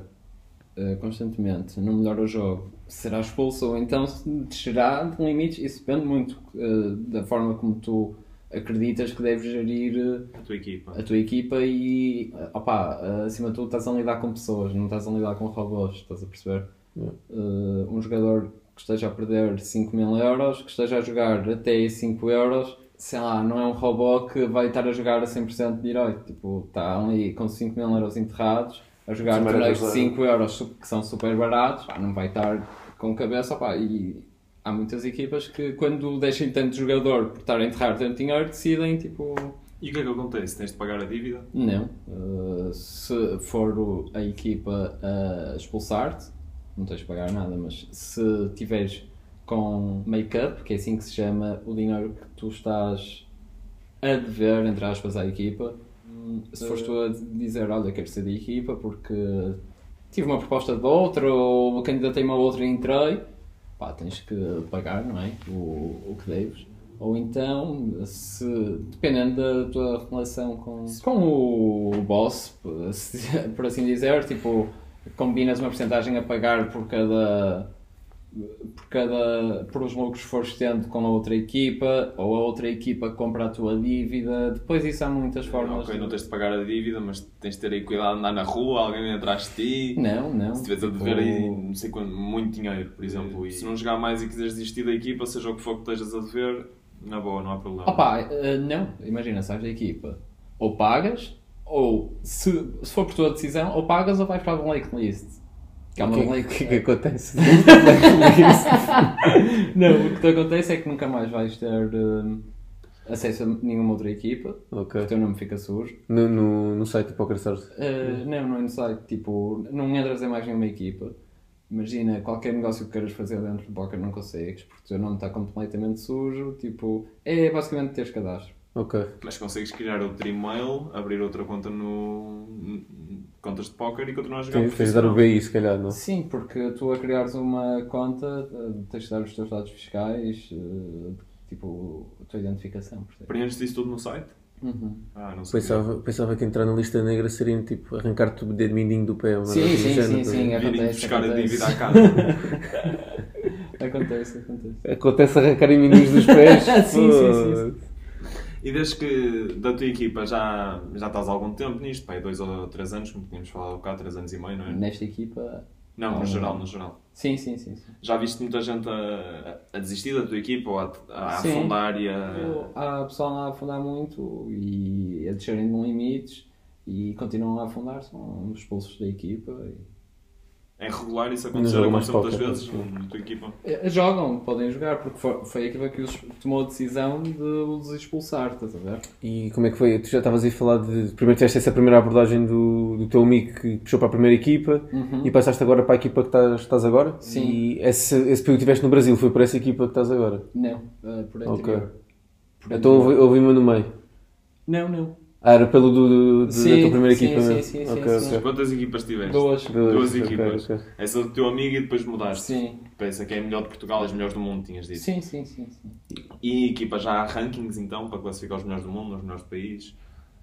eh, constantemente, não melhora o jogo, será expulso ou então descerá de limites. Isso depende muito eh, da forma como tu acreditas que deves gerir eh, A tua equipa. a tua equipa e, opá, acima de tudo estás a lidar com pessoas, não estás a lidar com robôs, estás a perceber? Yeah. Uh, um jogador que esteja a perder 5 mil euros, que esteja a jogar até 5 euros, sei lá, não é um robô que vai estar a jogar a 100% direito, tipo, está ali com 5 mil euros enterrados, a jogar torneios de mas- 5 euros que são super baratos, pá, não vai estar com cabeça, opá, e há muitas equipas que quando deixem tanto jogador por estar a enterrar tanto dinheiro, decidem, tipo, E o que é que acontece? Tens de pagar a dívida? não. Uh, se for a equipa a expulsar-te, não tens de pagar nada, mas se tiveres com make-up, que é assim que se chama o dinheiro que tu estás a dever, entre aspas, à equipa, hum, se fores tu a dizer, olha, quero ser da equipa porque tive uma proposta de outra ou candidatei-me a outra e entrei, pá, tens que pagar, não é? O, o que deves. Ou então, se, dependendo da tua relação com, com o boss, se- [laughs] por assim dizer, tipo, combinas uma porcentagem a pagar por cada por cada por os lucros que fores tendo com a outra equipa ou a outra equipa compra a tua dívida depois isso há muitas formas Ok, não tens de pagar a dívida, mas tens de ter aí cuidado de andar na rua, alguém vem atrás de ti. não não Se tiveres a Tipo, dever aí, não sei quanto, muito dinheiro, por exemplo, e se não jogar mais e quiseres desistir da equipa, seja o que for que estejas a dever, na boa, não há problema. Opa, eh, não, imagina, sais da equipa, ou pagas, ou se, se for por tua decisão, ou pagas ou vais para a blacklist. Que é que, black- o que é que acontece? [laughs] Não, o que te acontece é que nunca mais vais ter eh, acesso a nenhuma outra equipa, ok. o teu nome fica sujo. No, no, no site do PokerStars. Eh, não, não é necessário, tipo, não entras em mais nenhuma equipa. Imagina, qualquer negócio que queiras fazer dentro do poker não consegues, porque o teu nome está completamente sujo, tipo, é basicamente teres cadastro. Ok. Mas consegues criar outro e-mail, abrir outra conta no. contas de póquer e continuar a jogar Tens, tens de dar o BI, se calhar, não? Sim, porque tu a criares uma conta eh, tens de dar os teus dados fiscais, eh, tipo a tua identificação. Preenches isso tudo no site? Uhum. Ah, não sei. Pensava, pensava que entrar na lista negra seria tipo arrancar-te o dedo mindinho do pé. ou Sim, nada sim, género, sim, tá sim, a ver? Virem acontece, buscar a acontece. dívida à casa. [laughs] Acontece, acontece. Acontece arrancarem mindinhos dos pés. [laughs] Sim, sim, sim, sim. E desde que da tua equipa já, já estás há algum tempo nisto, dois ou três anos, como tínhamos falado cá, três anos e meio, não é? Nesta equipa, Não, no geral, no geral. sim, sim, sim. sim. Já viste muita gente a, a desistir da tua equipa ou a, a Sim. afundar e a. Há pessoal a afundar muito e a descerem de limites e continuam a afundar, são expulsos da equipa. e- É regular isso Não acontecer, joga mais aconteceu muitas vezes na tua equipa. Eh, Jogam, podem jogar, porque foi, foi a equipa que os tomou a decisão de os expulsar, estás a ver? E como é que foi? Tu já estavas aí a falar de. Primeiro tiveste essa primeira abordagem do, do teu amigo que puxou para a primeira equipa e passaste agora para a equipa que estás, estás agora? Sim. E esse, esse período que tiveste no Brasil foi por essa equipa que estás agora? Não, eh, por Ok. anterior. Por Então houve, anterior. houve uma no meio. Não, não. Ah, era pelo do, do- do- da Sim, tua primeira sim, equipa sim, mesmo? sim, sim, Ok, sim. ok. Quantas equipas tiveste? Duas. Duas ok, equipas. ok. Essa do teu amigo e depois mudaste. Sim. Pensa que é a melhor de Portugal, as melhores do mundo, tinhas dito. Sim, sim, sim, sim. E equipa já há rankings então para classificar os melhores do mundo, os melhores do país.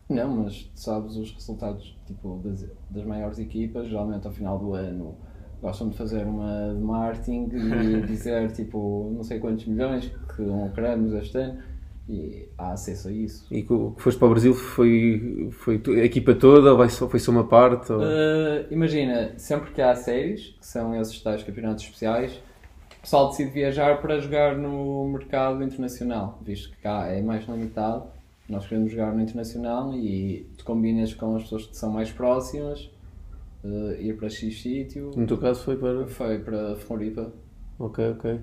Não, mas tu sabes os resultados tipo, das, das maiores equipas, geralmente ao final do ano gostam de fazer uma de marketing e [laughs] dizer tipo não sei quantos milhões que lucramos este ano e há acesso a isso. E que o que foste para o Brasil foi, foi a equipa toda ou só, foi só uma parte? Ou... Uh, imagina, sempre que há séries, que são esses tais campeonatos especiais, o pessoal decide viajar para jogar no mercado internacional, visto que cá é mais limitado. Nós queremos jogar no internacional e tu combinas com as pessoas que são mais próximas, uh, ir para X sítio. No teu caso foi para. Foi para Floripa, Ok, ok.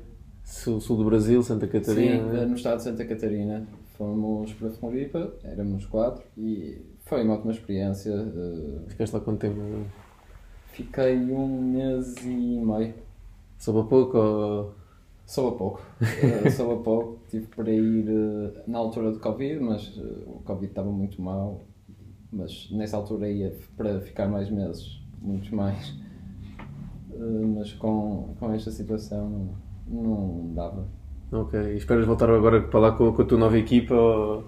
Sul, sul do Brasil, Santa Catarina. sim, né? no estado de Santa Catarina. Fomos para Floripa, éramos quatro e foi uma ótima experiência. uh, Ficaste lá quanto tempo? fiquei um mês e meio. Só para pouco ou. Sou a pouco. Eh, sou a pouco. [laughs] Tive para ir eh, na altura do Covid, mas eh, o Covid estava muito mal. Mas nessa altura ia para ficar mais meses, muitos mais. Eh, mas com, com esta situação não, dava. Ok. E esperas voltar agora para lá com, com a tua nova equipa? Ou...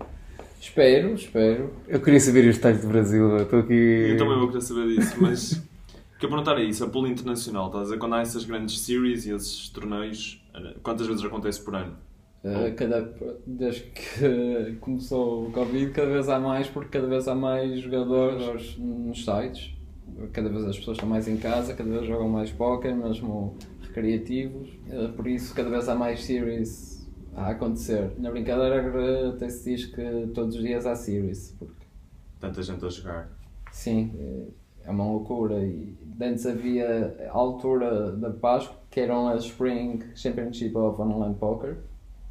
Espero, espero. Eu queria saber os detalhes do Brasil. eu Estou aqui. Eu também vou querer saber disso, mas o que eu perguntar é isso, a pool internacional, estás a dizer, quando há essas grandes series e esses torneios, quantas vezes acontece por ano? Eh, cada, desde que [laughs] começou o Covid, cada vez há mais, porque cada vez há mais jogadores nos sites. Cada vez as pessoas estão mais em casa, cada vez jogam mais póquer, mesmo recreativos. Eh, Por isso, cada vez há mais series a acontecer. Na brincadeira, até se diz que todos os dias há series. Porque, Tanta gente a jogar. sim, eh, é uma loucura. E antes havia a altura da Páscoa, que eram as Spring Championship of Online Poker.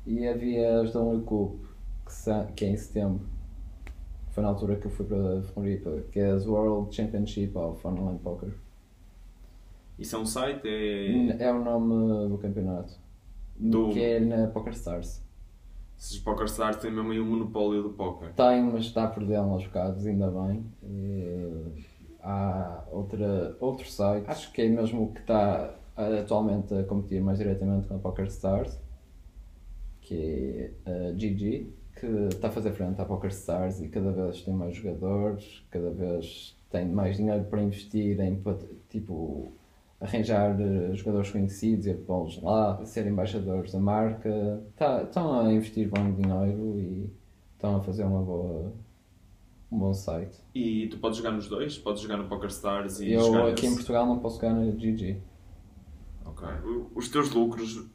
E havia as da Only Cup, que, que é em setembro. Foi na altura que eu fui para Floripa, que é as World Championship of Online Poker. Isso é um site? É... É o nome do campeonato. Do- Que é na PokerStars. Esses PokerStars têm mesmo aí o monopólio do póquer. Tem, mas está por dentro aos bocados, ainda bem. Eh, há outra, outro site, acho que é mesmo o que está atualmente a competir mais diretamente com a PokerStars, que é a GG, que está a fazer frente à PokerStars e cada vez tem mais jogadores, cada vez tem mais dinheiro para investir em tipo arranjar eh, jogadores conhecidos e pô-los lá, ser embaixadores da marca. Tá, estão a investir bom dinheiro e estão a fazer uma boa, um bom site. E tu podes jogar nos dois? Podes jogar no PokerStars e Eu aqui em nesse? Portugal não posso jogar na GG. Ok. Os teus lucros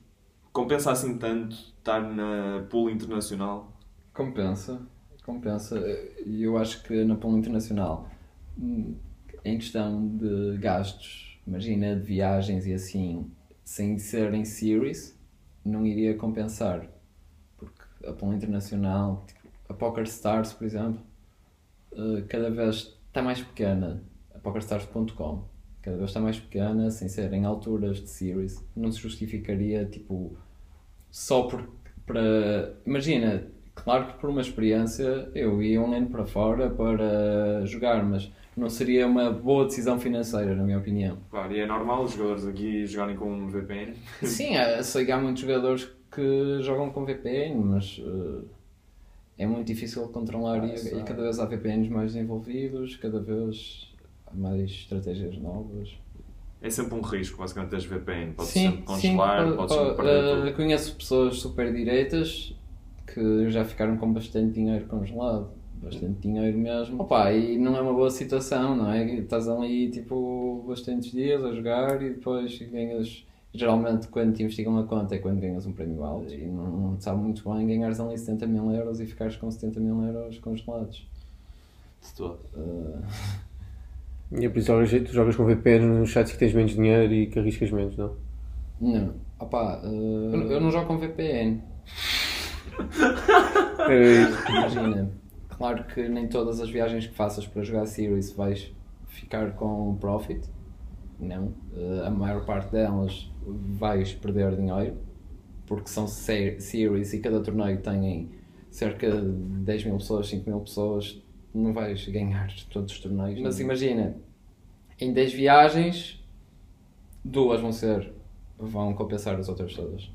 compensa assim tanto estar na pool internacional? Compensa, compensa. E eu acho que na Pool Internacional, hum, em questão de gastos, imagina de viagens e assim, sem ser em series, não iria compensar. Porque a Pool Internacional, tipo, a Poker Stars, por exemplo, eh, cada vez está mais pequena. A PokerStars.com cada vez está mais pequena, sem ser em alturas de series. Não se justificaria, tipo, só para. Imagina, claro que por uma experiência eu ia um ano para fora para jogar, mas não seria uma boa decisão financeira, na minha opinião. Claro, e é normal os jogadores aqui jogarem com um VPN. [laughs] Sim, sei que há muitos jogadores que jogam com VPN, mas eh, é muito difícil controlar e, e cada vez há VPNs mais desenvolvidos, cada vez há mais estratégias novas. É sempre um risco, basicamente, teres VPN. Podes sim, sempre congelar, sim, podes pá, sempre perder eh, tudo. conheço pessoas super direitas que já ficaram com bastante dinheiro congelado. Bastante dinheiro mesmo. Opa, e não é uma boa situação, não é? Estás ali tipo bastantes dias a jogar e depois ganhas. Geralmente quando te investigam a conta é quando ganhas um prémio alto e não, não te sabe muito bem ganhares ali 70 mil euros e ficares com 70 mil euros congelados. De todo. Eh, E por isso jogas, tu jogas com VPN nos sites que tens menos dinheiro e que arriscas menos, não? não. Opa, eh, eu, eu não jogo com VPN. É, Imagina, claro que nem todas as viagens que faças para jogar Series vais ficar com profit. Não. Eh, a maior parte delas vais perder dinheiro porque são se- series e cada torneio tem cerca de 10 mil pessoas, 5 mil pessoas. Não vais ganhar todos os torneios. Mas imagina, em 10 viagens, duas vão ser. vão compensar as outras todas.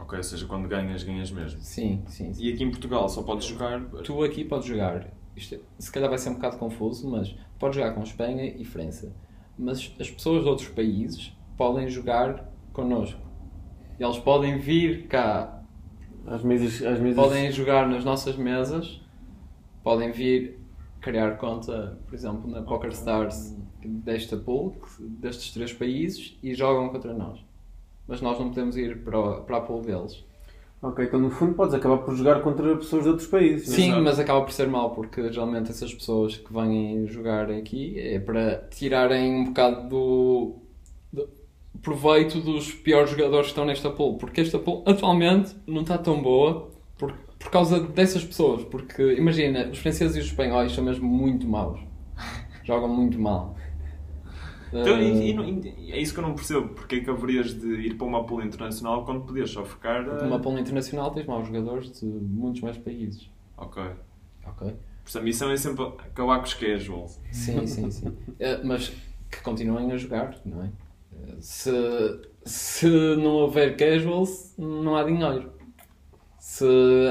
Ok, ou seja, quando ganhas, ganhas mesmo. Sim, sim, sim. E aqui em Portugal só podes jogar. Tu aqui podes jogar, isto é- se calhar vai ser um bocado confuso, mas podes jogar com Espanha e França. Mas as pessoas de outros países podem jogar connosco. Eles podem vir cá, às mesas, às mesas podem jogar nas nossas mesas, podem vir criar conta, por exemplo, na PokerStars desta pool, destes três países, e jogam contra nós. Mas nós não podemos ir para, o- para a pool deles. Ok, então no fundo podes acabar por jogar contra pessoas de outros países. não é? Sim, Exato. mas acaba por ser mau, porque geralmente essas pessoas que vêm jogar aqui é para tirarem um bocado do, do proveito dos piores jogadores que estão nesta pool. Porque esta pool atualmente não está tão boa por, por causa dessas pessoas. Porque imagina, os franceses e os espanhóis são mesmo muito maus. Jogam muito mal. Então, e- e não- e é isso que eu não percebo. Porque é que haverias de ir para uma pool internacional quando podias só ficar. numa pool internacional tens maus jogadores de muitos mais países. Ok. Ok? Portanto, a missão é sempre acabar com os casuals. Sim, sim, sim. [laughs] Eh, mas que continuem a jogar, não é? Eh, Se, se não houver casuals, não há dinheiro. Se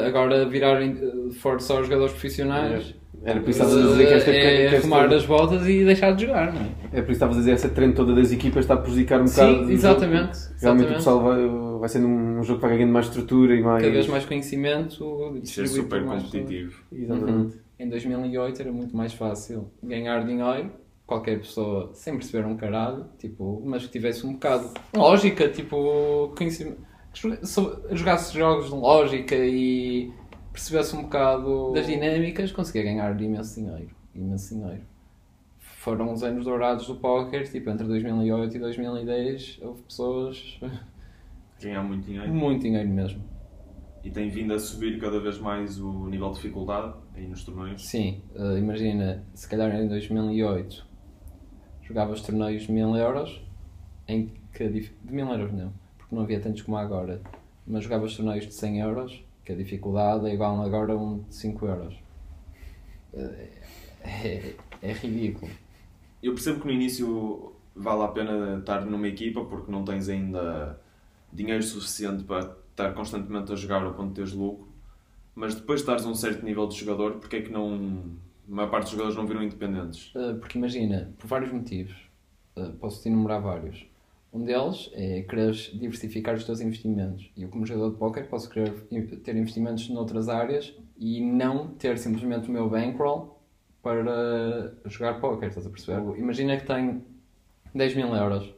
agora virarem, eh, for só jogadores profissionais, Era por isso que estavas a dizer que esta, é que esta- arrumar as botas e deixar de jogar, não é? É por isso que estavas a dizer essa trend toda das equipas está a prejudicar um bocado. Sim, o jogo. exatamente. Realmente o exatamente. pessoal vai, vai sendo um jogo que vai ganhando mais estrutura e mais. Cada vez mais conhecimento Isso é super competitivo. Exatamente. Em 2008 era muito mais fácil ganhar dinheiro, qualquer pessoa, sem perceber um caralho, tipo, mas que tivesse um bocado lógica, tipo, conhecimento, jogasse jogos de lógica e percebesse um bocado das dinâmicas, conseguia ganhar imenso dinheiro. Imenso dinheiro. Foram os anos dourados do póquer, tipo, entre 2008 e 2010, houve pessoas, [laughs] Ganhar muito dinheiro. muito dinheiro mesmo. E tem vindo a subir cada vez mais o nível de dificuldade aí nos torneios. Sim, eh, imagina, se calhar em 2008 jogavas torneios de 1000 euros, em que de 1000 euros não, porque não havia tantos como agora, mas jogavas torneios de 100 euros, que a dificuldade é igual agora a um de 5 euros. É, é ridículo. Eu percebo que no início vale a pena estar numa equipa porque não tens ainda dinheiro suficiente para estar constantemente a jogar ao ponto de teres lucro, mas depois de estares a um certo nível de jogador, porque é que não. A maior parte dos jogadores não viram independentes? Eh, Porque imagina, por vários motivos. eh, posso-te enumerar vários. Um deles é quereres diversificar os teus investimentos. E eu, como jogador de póquer, posso querer ter investimentos noutras áreas e não ter simplesmente o meu bankroll para jogar póquer, estás a perceber? Imagina que tenho 10 mil euros.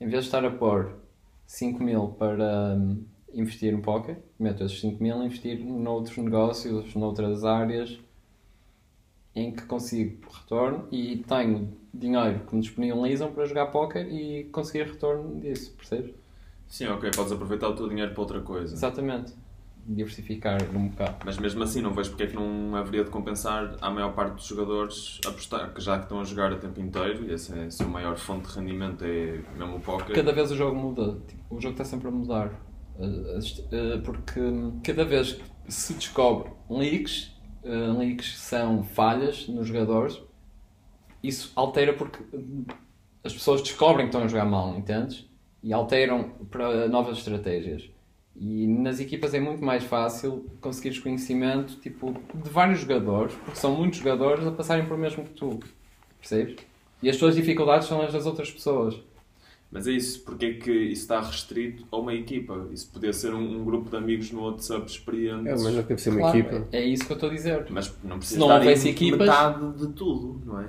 Em vez de estar a pôr 5 mil para hum, investir no póquer, meto esses 5 mil a investir noutros negócios, noutras áreas em que consigo retorno e tenho dinheiro que me disponibilizam para jogar póquer e conseguir retorno disso, percebes? Sim, ok, podes aproveitar o teu dinheiro para outra coisa. Exatamente. Diversificar um bocado. Mas mesmo assim, não vejo porque é que não haveria de compensar a maior parte dos jogadores apostar, que já que estão a jogar o tempo inteiro, e essa é a sua maior fonte de rendimento é mesmo o póquer. Cada vez o jogo muda, tipo, o jogo está sempre a mudar. As- uh, Porque cada vez que se descobre leaks, uh, leaks são falhas nos jogadores, isso altera porque as pessoas descobrem que estão a jogar mal, entendes? E alteram para novas estratégias. E nas equipas é muito mais fácil conseguires conhecimento tipo, de vários jogadores, porque são muitos jogadores a passarem por mesmo que tu. Percebes? E as tuas dificuldades são as das outras pessoas. Mas é isso, porque é que isso está restrito a uma equipa? Isso podia ser um, um grupo de amigos no WhatsApp experientes. É, mas já deve ser uma Claro, equipa. É isso que eu estou a dizer. Mas não precisa não houvesse em equipas- metade de tudo, não é?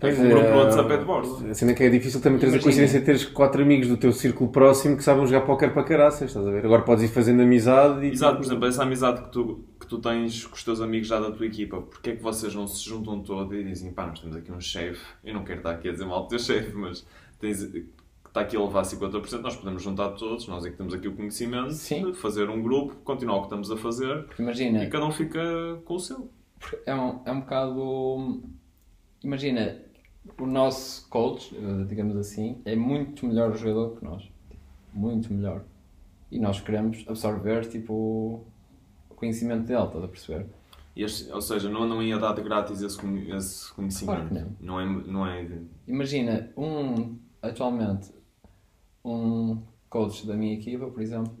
Pois um grupo é, no WhatsApp é de bordo. A cena é que é difícil também teres a coincidência de teres quatro amigos do teu círculo próximo que sabem jogar póquer para caraças, estás a ver? Agora podes ir fazendo amizade e. Exato, por exemplo, essa amizade que tu, que tu tens com os teus amigos já da tua equipa, porque é que vocês não se juntam todos e dizem, pá, nós temos aqui um chefe, eu não quero estar aqui a dizer mal do teu chefe, mas tens, que está aqui a levar 50%, nós podemos juntar todos, nós é que temos aqui o conhecimento, Sim. fazer um grupo, continuar o que estamos a fazer imagina, e cada um fica com o seu. é um, é um bocado. Imagina, o nosso coach, eh, digamos assim, é muito melhor jogador que nós. Muito melhor. E nós queremos absorver, tipo, o conhecimento dele, estás a perceber? Este- ou seja, não andam a dar de grátis esse, esse conhecimento. Claro que não. é, não é Imagina, um, atualmente, um coach da minha equipa, por exemplo,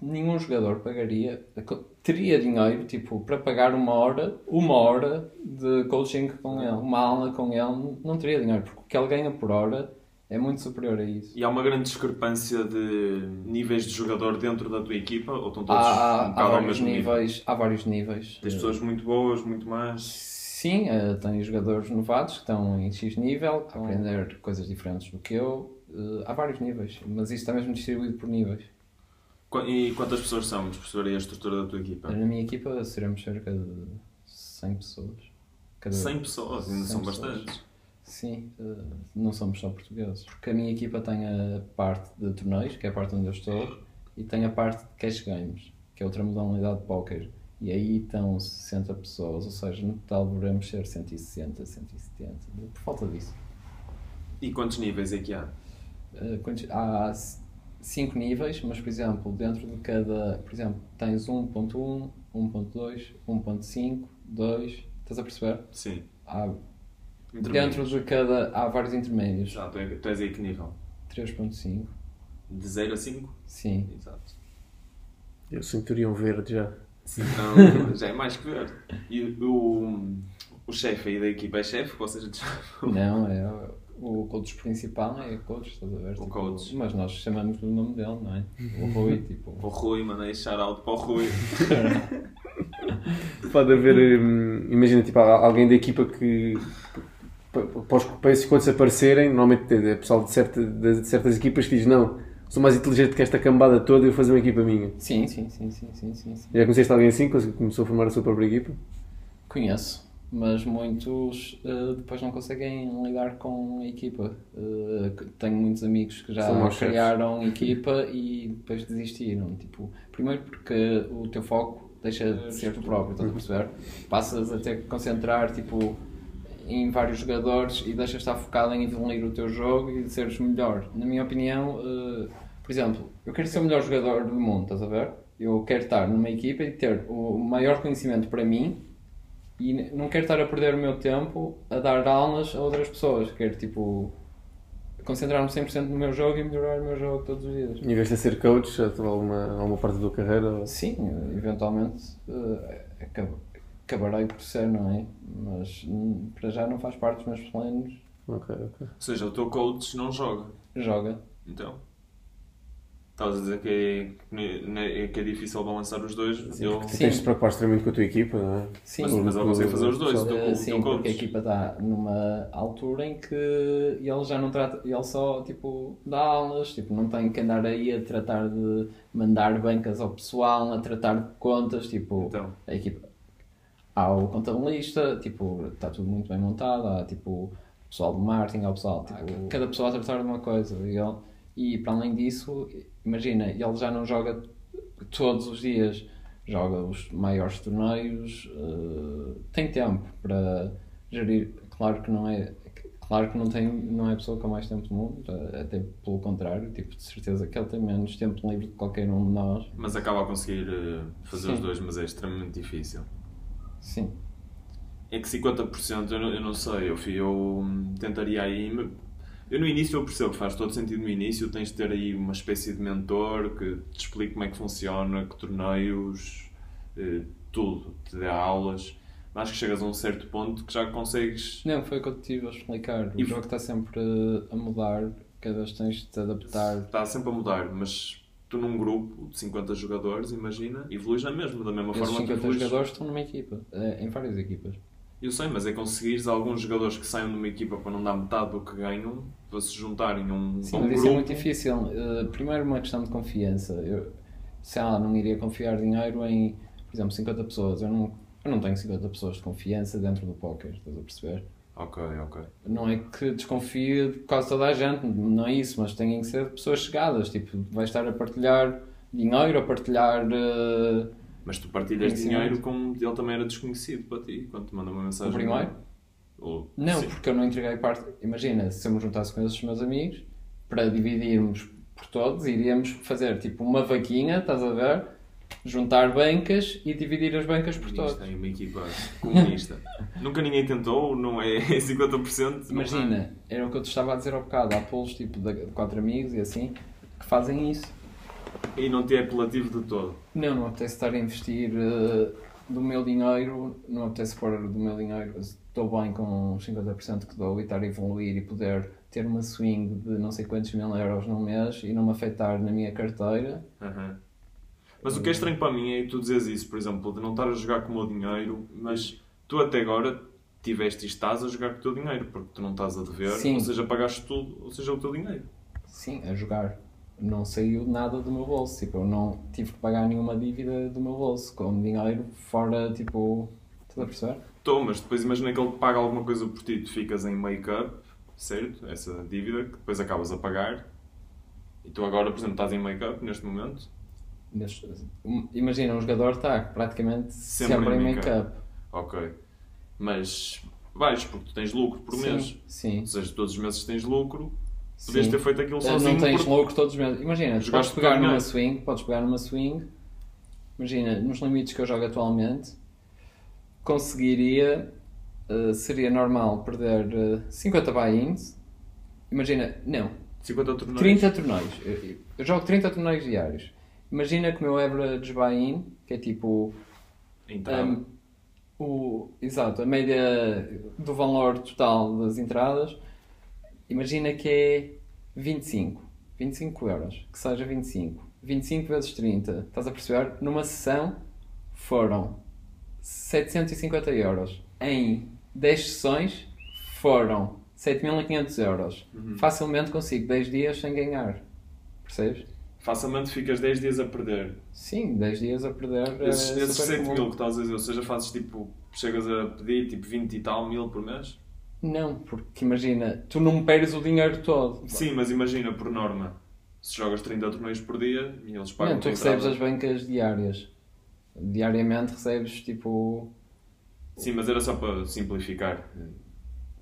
nenhum jogador pagaria, teria dinheiro, tipo, para pagar uma hora, uma hora de coaching com ele, uma aula com ele, não teria dinheiro, porque o que ele ganha por hora é muito superior a isso. E há uma grande discrepância de níveis de jogador dentro da tua equipa, ou estão todos Há, um há, vários mesmo nível? níveis, há vários níveis. Tens pessoas muito boas, muito más. Sim, eh, tenho jogadores novatos que estão em X nível, a aprender coisas diferentes do que eu. Eh, há vários níveis, mas isto está mesmo distribuído por níveis. E quantas pessoas são, professor, aí a estrutura da tua equipa? Na minha equipa seremos cerca de 100 pessoas. Cada- 100 pessoas, ainda 100 são pessoas. bastantes. Sim, eh, não somos só portugueses. Porque a minha equipa tem a parte de torneios, que é a parte onde eu estou, e tem a parte de cash games, que é outra modalidade de póquer. E aí estão 60 pessoas, ou seja, no total devemos ser 160, 170, por falta disso. E quantos níveis é que há? Uh, quantos- há 5 níveis, mas por exemplo, dentro de cada. Por exemplo, tens 1.1, 1.2, 1.5, 2. Estás a perceber? Sim. Há, dentro de cada. Há vários intermédios. Já, tu, tu és aí que nível? 3.5. De 0 a 5? Sim. Exato. Eu cinturão verde já. Então, já é mais que ver. E o, o chefe aí da equipa é chefe, vocês já te chamam? Não, é. O coach principal é coach, estás a ver? O coach. Mas nós chamamos do nome dele, não é? O Rui, tipo. O Rui, mandei shout-out para o Rui. [laughs] Pode haver, hum, imagina, tipo, há alguém da equipa que, para esses quantos aparecerem, normalmente é pessoal de, certa, de certas equipas que diz: Não, sou mais inteligente que esta cambada toda e vou fazer uma equipa minha. Sim, sim, sim, sim, sim, sim, sim. Já conheceste alguém assim, que começou a formar a sua própria equipa? Conheço, mas muitos eh, depois não conseguem lidar com a equipa. Eh, tenho muitos amigos que já criaram equipa e depois desistiram. Tipo, primeiro porque o teu foco deixa de ser tu próprio, estás a perceber? Passas a ter que concentrar tipo, em vários jogadores e deixas de estar focado em evoluir o teu jogo e de seres melhor. Na minha opinião, eh, por exemplo, eu quero ser o melhor jogador do mundo, estás a ver? Eu quero estar numa equipa e ter o maior conhecimento para mim e não quero estar a perder o meu tempo a dar aulas a outras pessoas. Quero, tipo, concentrar-me 100% no meu jogo e melhorar o meu jogo todos os dias. Em vez de ser coach, já a alguma, alguma parte da tua carreira? Sim, eventualmente eh, acab- acabarei por ser, não é? Mas hum, para já não faz parte dos meus planos Ok, ok. Ou seja, o teu coach não joga. Joga. Então. Estavas a dizer que é, que é difícil balançar os dois. Sim, eu... tens de te preocupar extremamente com a tua equipa, não é? Sim, Mas, mas ele consegue fazer os dois. o teu Eh, co- o sim, teu porque a equipa está numa altura em que ele já não trata, ele só tipo dá aulas, tipo, não tem que andar aí a tratar de mandar bancas ao pessoal, a tratar de contas, tipo, Então. a equipa há o contabilista, tipo, está tudo muito bem montado, há tipo o pessoal do marketing, há o pessoal, tipo, cada pessoa a tratar de uma coisa e, ele, e para além disso, imagina, ele já não joga todos os dias, joga os maiores torneios, eh, tem tempo para gerir, claro que não é Claro que não, tem, não é a pessoa com mais tempo do mundo, eh, até pelo contrário, tipo, de certeza que ele tem menos tempo livre de qualquer um de nós. Mas acaba a conseguir eh, fazer Sim. os dois, mas é extremamente difícil. Sim. É que 50% eu não, eu não sei, eu, eu hum, tentaria aí. Eu no início eu percebo, faz todo sentido no início, tens de ter aí uma espécie de mentor que te explique como é que funciona, que torneios, eh, tudo, te dê aulas. Mas acho que chegas a um certo ponto que já consegues. Não, foi o que eu te tive a explicar. O E- jogo está sempre a mudar, cada vez tens de te adaptar. Está sempre a mudar, mas tu num grupo de 50 jogadores, imagina, evoluís na mesma, da mesma Esses forma que 50 evoluís. jogadores estão numa equipa, eh, em várias equipas. Eu sei, mas é conseguires alguns jogadores que saiam de uma equipa para não dar metade do que ganham, para se juntarem a um, Sim, mas grupo. isso é muito difícil. Eh, primeiro, uma questão de confiança. Eu, sei lá, não iria confiar dinheiro em, por exemplo, 50 pessoas. Eu não, eu não tenho 50 pessoas de confiança dentro do póquer, estás a perceber? Ok, ok. Não é que desconfie de quase toda a gente, não é isso, mas têm que ser pessoas chegadas. Tipo, vais estar a partilhar dinheiro, a partilhar. eh, Mas tu partilhas dinheiro como ele também era desconhecido para ti, quando te manda uma mensagem. O primeiro? Ou, Não, sim. porque eu não entreguei parte. Imagina, se eu me juntasse com esses meus amigos, para dividirmos por todos, iríamos fazer tipo uma vaquinha, estás a ver? Juntar bancas e dividir as bancas por Isto todos. tem uma equipa comunista. [laughs] Nunca ninguém tentou, não é [laughs] 50%. não Imagina, era o que eu te estava a dizer ao bocado, há polos tipo de quatro amigos e assim que fazem isso. E não te é apelativo de todo. Não, não apetece estar a investir eh, do meu dinheiro, não apetece pôr do meu dinheiro, estou bem com os 50% que dou e estar a evoluir e poder ter uma swing de não sei quantos mil euros num mês e não me afetar na minha carteira. Aham. Mas o que é estranho para mim é tu dizes isso, por exemplo, de não estar a jogar com o meu dinheiro, mas tu até agora tiveste e estás a jogar com o teu dinheiro, porque tu não estás a dever, Sim. ou seja, pagaste tudo, ou seja, o teu dinheiro. Sim, a jogar. Não saiu nada do meu bolso, tipo, eu não tive que pagar nenhuma dívida do meu bolso, com dinheiro fora, tipo, estás a perceber? Estou, mas depois imagina que ele paga alguma coisa por ti, tu ficas em make-up, certo? Essa dívida, que depois acabas a pagar. E tu agora, por exemplo, estás em make-up neste momento. Neste- Imagina, um jogador está praticamente Sempre sempre, em make-up. make-up. Ok. Mas vais, porque tu tens lucro por mês. Sim, sim. Ou seja, todos os meses tens lucro. Podias sim. ter feito aquilo sozinho. Não tens por- todos os meses. Imagina, tu podes pegar numa swing, podes pegar numa swing. Imagina, nos limites que eu jogo atualmente, conseguiria, eh, seria normal perder eh, 50 buy-ins. Imagina, não, 50 torneios. 30 torneios. Eu, eu jogo 30 torneios diários. Imagina que o meu average buy-in, que é tipo um, o, exato, a média do valor total das entradas, imagina que é 25. 25 euros. Que seja 25. 25 vezes 30. Estás a perceber? Numa sessão foram 750 euros. Em 10 sessões foram 7.500 euros. Facilmente consigo 10 dias sem ganhar. Percebes? Facilmente ficas 10 dias a perder. Sim, 10 dias a perder. é Esses, esses super 7 comum. mil que estás a dizer, ou seja, fazes tipo, chegas a pedir tipo 20 e tal mil por mês? Não, porque imagina, tu não perdes o dinheiro todo. Sim, mas imagina, por norma, se jogas 30 torneios por dia e eles pagam Não, tu recebes as bancas diárias. Diariamente recebes tipo. Sim, mas era só para simplificar.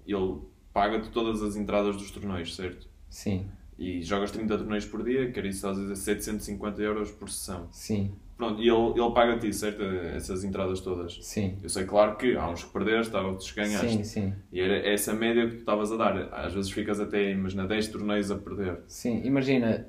Ele paga-te todas as entradas dos torneios, certo? Sim, E jogas 30 torneios por dia, que era isso estás a dizer 750 euros por sessão. sim, Pronto, e ele, ele paga-te, certo? Essas entradas todas. sim. Eu sei, claro, que há uns que perdeste, há outros que ganhaste. Sim, sim, E era essa média que tu estavas a dar. Às vezes ficas até, imagina, 10 torneios a perder. sim. Imagina,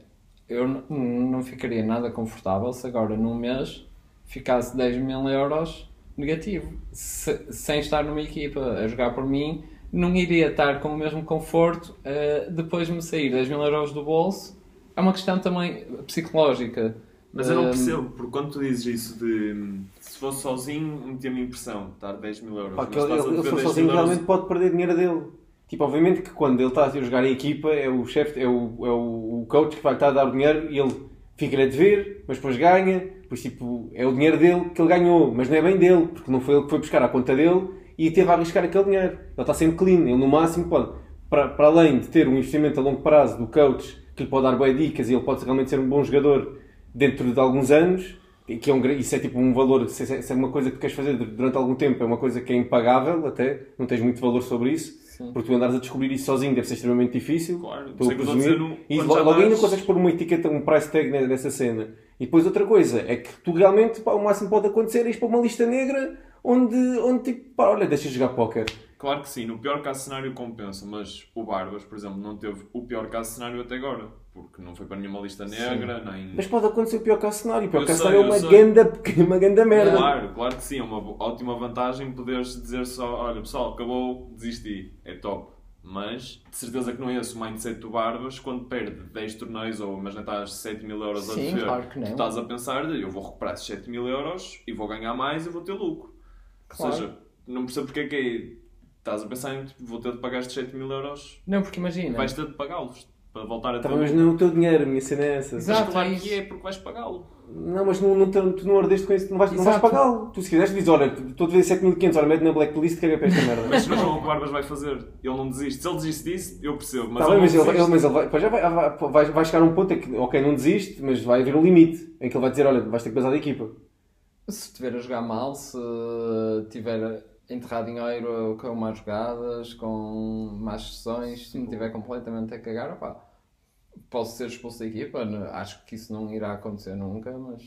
eu não ficaria nada confortável se agora num mês ficasse 10 mil euros negativo. Se- sem estar numa equipa a jogar por mim, não iria estar com o mesmo conforto uh, depois de me sair 10 mil euros do bolso. É uma questão também psicológica. Mas eu não Um, percebo, porque quando tu dizes isso de hum, se fosse sozinho, metia-me impressão, estar 10 mil euros. Pá, que ele, a ele, se for 10 sozinho realmente pode perder dinheiro dele. Tipo, obviamente que quando ele está a jogar em equipa, é o chefe, é o, é o coach que vai estar a dar o dinheiro e ele fica-lhe a dever, mas depois ganha. Depois, tipo, é o dinheiro dele que ele ganhou, mas não é bem dele, porque não foi ele que foi buscar à conta dele e teve a arriscar aquele dinheiro. Ele está sempre clean, ele no máximo pode, para, para além de ter um investimento a longo prazo do coach que lhe pode dar boas dicas e ele pode realmente ser um bom jogador dentro de alguns anos, e que é um, isso é tipo um valor, se é, se é uma coisa que tu queres fazer durante algum tempo, é uma coisa que é impagável até, não tens muito valor sobre isso, Sim. porque tu andares a descobrir isso sozinho deve ser extremamente difícil. Claro, Estou a presumir. no- E logo, logo ainda consegues pôr uma etiqueta, um price tag ne- nessa cena. E depois outra coisa, é que tu realmente, pá, o máximo que pode acontecer é ir para uma lista negra onde, onde tipo, pá, olha, deixa jogar póquer. Claro que sim, no pior caso cenário compensa, mas o Barbas, por exemplo, não teve o pior caso cenário até agora, porque não foi para nenhuma lista negra, nem. Mas pode acontecer o pior caso cenário. O pior Eu caso sei, cenário é uma ganda, [laughs] uma ganda merda. Claro, claro que sim, é uma ótima vantagem poderes dizer só, olha pessoal, acabou, desisti, é top. Mas de certeza que não é esse o mindset do Barbas quando perde 10 torneios ou mas não estás 7 mil euros a Sim, dever. claro que não. Tu estás a pensar de eu vou recuperar esses 7 mil euros e vou ganhar mais e vou ter lucro. Claro. Ou seja, não percebo porque é que é. Estás a pensar em tipo, vou ter de pagar estes 7 mil euros, Não, porque imagina. vais ter de pagá-los para voltar a ter Tá, mas lucro. não é o teu dinheiro, a minha cena é essa. Exato. Mas claro é que é porque vais pagá-lo. Não, mas não, não, tu não ardeste com isso, não vais, não vais pagá-lo. Tu se quiseres dizes, olha, estou a dever 7500, olha, mete na blacklist, caga para esta merda. Mas se não é o que o Barbas vai fazer, ele não desiste. Se ele desiste disso, eu percebo. Mas Tá ele bem, mas não ele, ele- mas ele vai, já vai, vai, vai, vai chegar a um ponto em que, ok, não desiste, mas vai haver um limite em que ele vai dizer, olha, vais ter que basar da equipa. Se estiver a jogar mal, se tiver a enterrar dinheiro com más jogadas, com más sessões, se me tiver completamente a cagar, opá, posso ser expulso da equipa. Não- Acho que isso não irá acontecer nunca, mas.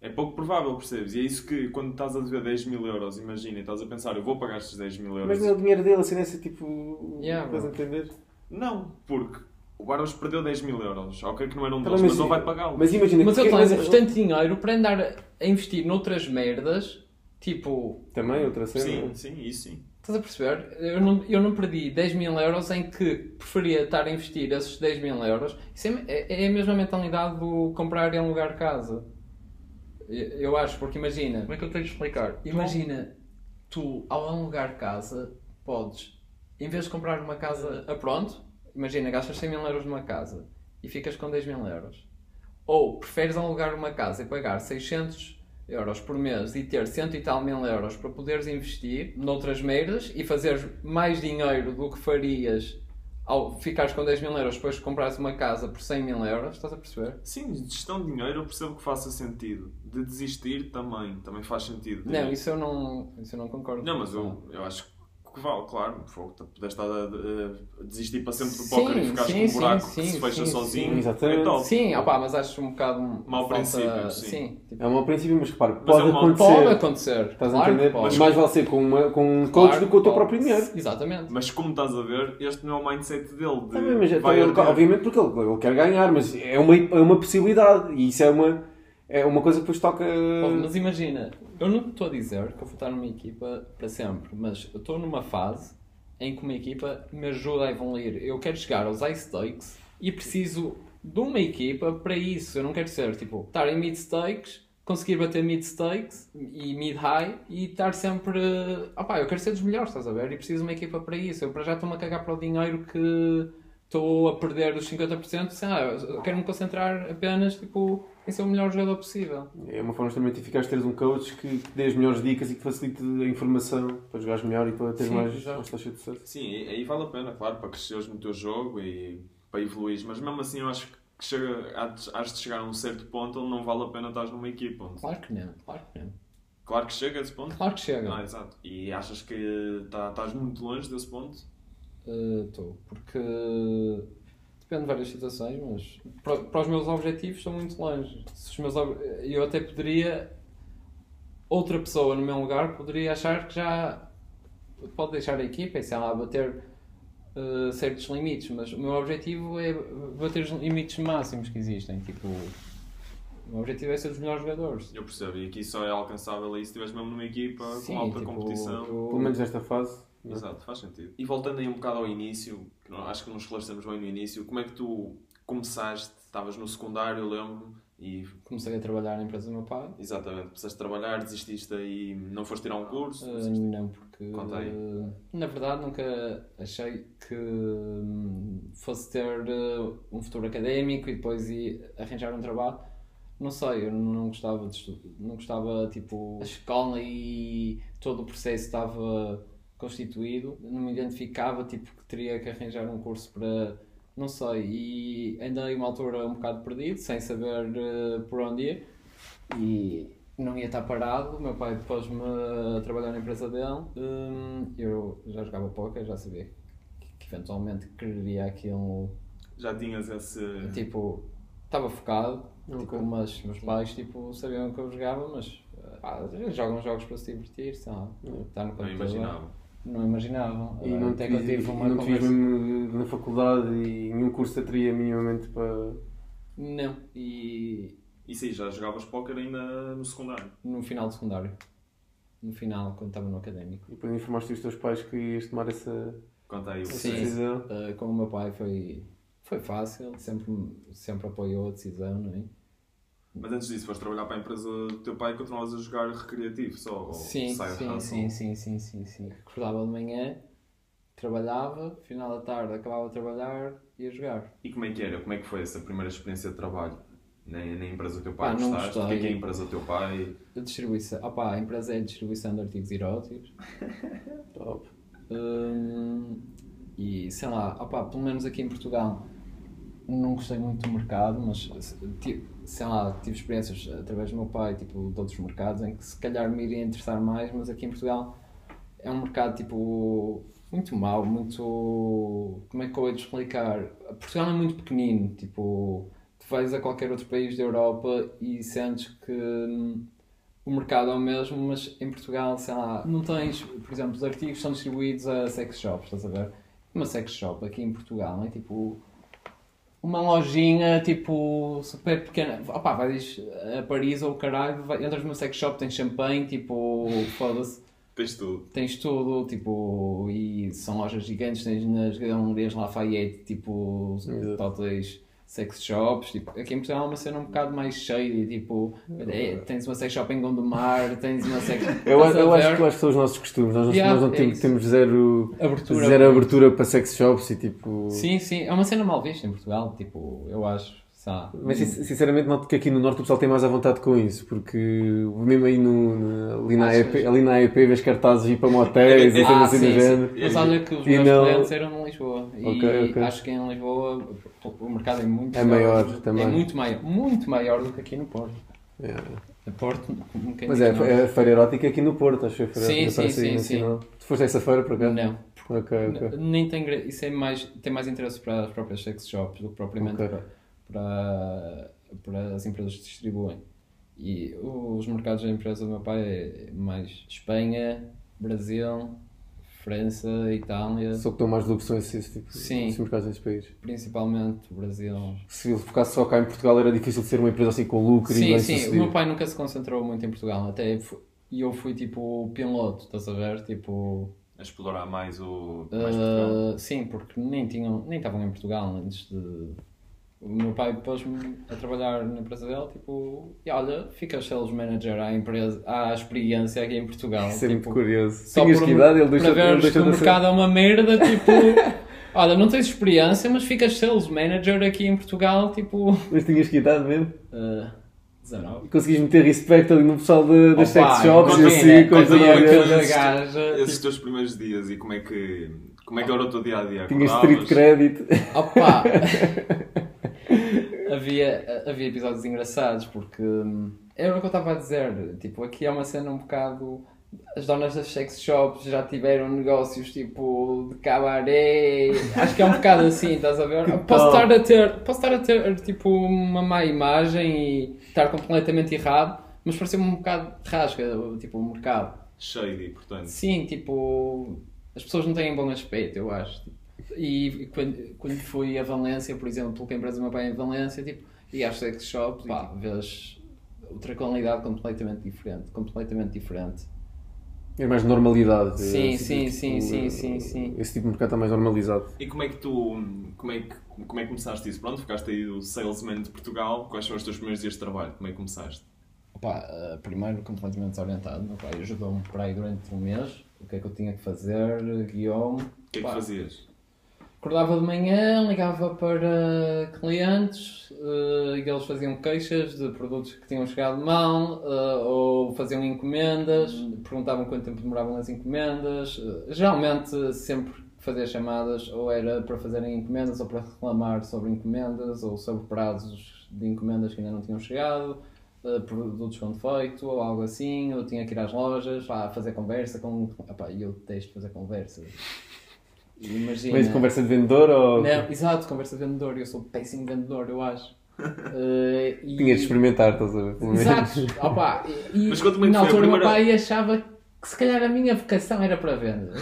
É pouco provável, percebes? E é isso que, quando estás a dever 10 mil euros, imagina, e estás a pensar, eu vou pagar estes 10 mil euros. Mas não é o dinheiro dele, assim, nessa tipo. Yeah, estás a entender? Não, porque o Barbas perdeu 10 mil euros. Ok, que não era um Tá deles, mas ele vai pagá-lo. Mas imagina Mas eu porque- tenho o restante dinheiro para andar a investir noutras merdas, tipo. Também, outra cena. Sim, sim, isso sim. Estás a perceber? Eu não, eu não perdi 10 mil euros em que preferia estar a investir esses 10 mil euros. Isso é, é, é a mesma mentalidade do comprar e alugar casa. Eu, acho, porque imagina. Como é que eu tenho de explicar? Imagina, tu ao alugar casa, podes, em vez de comprar uma casa a pronto, imagina, gastas 100 mil euros numa casa e ficas com 10 mil euros. Ou preferes alugar uma casa e pagar 600 euros por mês e ter cento e tal mil euros para poderes investir noutras merdas e fazeres mais dinheiro do que farias ao ficares com 10 mil euros depois de comprares uma casa por 100 mil euros, estás a perceber? Sim, gestão de dinheiro eu percebo que faça sentido. De desistir também, também faz sentido. Não, isso eu não, isso eu não concordo. Não, mas eu, eu acho que vale, claro. Fogo, tu Puderes estar a, a desistir para sempre do póquer e ficares sim, com um buraco sim, que se fecha sim, sozinho. sim. Exatamente. É top. Sim, opá, mas acho um bocado Mau falta- princípio, sim. tipo, É um mau princípio, mas repara, Mas pode é mau- acontecer. Pode acontecer. Estás claro a entender? que pode. Mas mais vale ser com, uma, com um coach Claro do que com o teu que próprio pode. dinheiro. Exatamente. Mas como estás a ver, este não é o mindset dele. De bem, mas vai então, arder. obviamente porque ele, ele quer ganhar, mas é uma, é uma possibilidade e isso é uma, é uma coisa que depois toca. Mas imagina, eu não estou a dizer que eu vou estar numa equipa para sempre, mas eu estou numa fase em que uma equipa me ajuda a evoluir. Eu quero chegar aos high stakes e preciso de uma equipa para isso. Eu não quero ser tipo, estar em mid stakes, conseguir bater mid stakes e mid high e estar sempre. Opá, eu quero ser dos melhores, estás a ver? E preciso de uma equipa para isso. Eu para já estou-me a cagar para o dinheiro que estou a perder os 50%. Sei lá, eu quero me concentrar apenas tipo, em ser o melhor jogador possível. É uma forma extremamente eficaz de teres um coach que te dê as melhores dicas e que te facilite a informação para jogares melhor e para teres Sim, mais, mais taxa de sucesso. Sim, aí aí vale a pena, claro, para cresceres no teu jogo e para evoluires. Mas mesmo assim, eu acho que chega, has de chegar a um certo ponto onde não vale a pena estar numa equipa. onde- Claro que não, claro que não. Claro que chega a esse ponto. Claro que chega. Ah, exato. E achas que tá, estás muito longe desse ponto? Estou, porque depende de várias situações, mas para, para os meus objetivos estou muito longe. Se os meus, ob- eu até poderia, outra pessoa no meu lugar poderia achar que já pode deixar a equipa e sei lá, bater eh, certos limites, mas o meu objetivo é bater os limites máximos que existem. Tipo, o meu objetivo é ser dos melhores jogadores. Eu percebo, e aqui só é alcançável aí se estiveres mesmo numa equipa Sim, com alta tipo, competição. eu- Pelo menos nesta fase, Exato, faz sentido. E voltando aí um bocado ao início, que não- acho que não esclarecemos bem no início, como é que tu começaste? Estavas no secundário, eu lembro, e Comecei a trabalhar na empresa do meu pai. exatamente, começaste a trabalhar, desististe e não foste tirar um curso? Uh, não, porque Conta aí. uh, na verdade nunca achei que hum, fosse ter uh, um futuro académico e depois ir arranjar um trabalho. Não sei, eu não gostava de estu- não gostava tipo a escola e todo o processo estava constituído, não me identificava tipo que teria que arranjar um curso para não sei, e andei uma altura um bocado perdido, sem saber uh, por onde ir e não ia estar parado. O meu pai pôs-me a trabalhar na empresa dele. Hum, eu já jogava póquer, já sabia que, que eventualmente queria aquilo. Já tinhas esse. Tipo, estava focado, Ok. tipo, mas meus pais tipo, sabiam que eu jogava, mas ah, jogam jogos para se divertir, sei lá, estar no Não computador. imaginava. Não imaginavam. E não Até te que eu tive e uma não conversa. mesmo na faculdade e nenhum curso te atraía minimamente para. Não, e E sim, já jogavas póquer ainda no secundário. no final do secundário. No final, quando estava no académico. E depois informaste os teus pais que ias tomar essa, Conta aí o essa Sim. decisão. Uh, com o meu pai foi, foi fácil, sempre, sempre apoiou a decisão, não é? Mas antes disso, foste trabalhar para a empresa do teu pai e continuavas a jogar recreativo só? Sim, sim, sim, sim, sim, sim, sim. Acordava de manhã, trabalhava, final da tarde acabava de trabalhar e ia jogar. E como é que era? Como é que foi essa primeira experiência de trabalho? Na, na empresa do teu Pá, pai não gostaste? O que é que é a gostei. empresa do teu pai? A distribuição, opá, a empresa é a distribuição de artigos eróticos. [laughs] Top. Hum, e sei lá, opá, pelo menos aqui em Portugal não gostei muito do mercado, mas sei lá, tive experiências através do meu pai, tipo, de outros mercados em que se calhar me iria interessar mais, mas aqui em Portugal é um mercado tipo muito mau, muito. Como é que eu hei explicar? Portugal é muito pequenino, tipo, tu vais a qualquer outro país da Europa e sentes que hum, o mercado é o mesmo, mas em Portugal, sei lá, não tens, por exemplo, os artigos são distribuídos a sex shops, estás a ver? Uma sex shop aqui em Portugal é tipo uma lojinha tipo super pequena. Opá, vais a Paris ou o caralho, vai, entras numa sex shop, tens champanhe, tipo, foda-se, Tens tudo. tens tudo, tipo, e são lojas gigantes, tens nas galerias Lafayette, tipo, totais sex shops, tipo, aqui em Portugal é uma cena um bocado mais cheia, tipo, é, tens uma sex shop em Gondomar, tens uma sex... [laughs] Eu, eu acho que eu acho que são os nossos costumes. Nós, Yeah, nós não é temos, temos zero, Abertura. zero abertura para sex shops e tipo. Sim, sim, é uma cena mal vista em Portugal, tipo, eu acho, Mas sin- sinceramente noto que aqui no Norte o pessoal tem mais à vontade com isso, porque mesmo aí no, no- ali, na? EP, ali na EP vês cartazes ir para motéis e Ah, cenas assim do sim, sim. género. Mas olha que os E meus não- clientes eram em Lisboa. E Ok, ok. acho que em Lisboa o mercado é muito É maior É também. muito maior, muito maior do que aqui no Porto. Yeah. A Porto, Mas é, é a feira erótica aqui no Porto, acho que foi a feira Sim, sim, sim, nacional. Tu foste essa feira por cá? Não. Ok, ok. Nem tem, isso é mais, tem mais interesse para as próprias sex shops do que propriamente Ok. para, para, para as empresas que distribuem. E os mercados da empresa do meu pai é mais Espanha, Brasil, França, Itália, Só que dão mais lucro são esses, tipo, Sim. esses mercados nesses países. principalmente o Brasil. Se ele focasse só cá em Portugal era difícil de ser uma empresa assim com lucro e Sim, bem sim, o sucedida. meu pai nunca se concentrou muito em Portugal, até e eu fui tipo piloto, estás a ver? Tipo, A explorar mais o. Mais. Uh, sim, porque nem tinham, nem estavam em Portugal antes de. O meu pai pôs-me a trabalhar na empresa dele, tipo, e olha, fica sales manager à empresa, à experiência aqui em Portugal. Isso é muito tipo, curioso. só Tinhas por- que idade? Ele para deixou, ele ver que deixou o mercado é uma merda, tipo, [laughs] olha, não tens experiência, mas ficas sales manager aqui em Portugal, tipo, Mas tinhas que idade mesmo? uh, 19. E conseguis meter respeito ali no pessoal de, das sex shops e assim, aquela olhar. gaja, Esses teus primeiros dias e como é que. Como é que era o teu dia a dia? Tinhas street credit. Opa! [laughs] havia, havia episódios engraçados porque hum, era o que eu estava a dizer. Tipo, aqui é uma cena um bocado. As donas das sex shops já tiveram negócios tipo de cabaré. Acho que é um bocado assim, estás a ver? Posso estar a ter, posso estar a ter tipo uma má imagem e estar completamente errado, mas pareceu-me um bocado rasga, tipo, o mercado. Shady, portanto. Sim, tipo, as pessoas não têm bom aspecto, eu acho. E quando, quando fui a Valência, por exemplo, que a empresa do meu pai é em Valência, tipo, e às sex shops, pá, vês outra qualidade completamente diferente, completamente diferente. É mais normalidade. Sim, É, sim, tipo, sim, sim, eh, sim, sim. Esse tipo de mercado está mais normalizado. E como é que tu como é que, como é que começaste isso? Pronto, ficaste aí o salesman de Portugal. Quais foram os teus primeiros dias de trabalho? Como é que começaste? Opa, eh, primeiro completamente desorientado. Meu pai ajudou-me por aí durante um mês. O que é que eu tinha que fazer, guiou-me. O que é que fazias? Acordava de manhã, ligava para clientes eh, e eles faziam queixas de produtos que tinham chegado mal eh, ou faziam encomendas, perguntavam quanto tempo demoravam as encomendas. Eh, geralmente, sempre fazia chamadas, ou era para fazerem encomendas ou para reclamar sobre encomendas ou sobre prazos de encomendas que ainda não tinham chegado. eh, produtos com defeito ou algo assim, eu tinha que ir às lojas pá, fazer conversa com. Epá, eu detesto fazer conversa. Imagina. Mas conversa de vendedor ou. Não, exato, conversa de vendedor. Eu sou péssimo vendedor, eu acho. [laughs] Eh, e- Tinha de experimentar, estás a ver? Exato, opa, e, Mas conta-me na que foi a altura o meu pai achava que se calhar a minha vocação era para venda.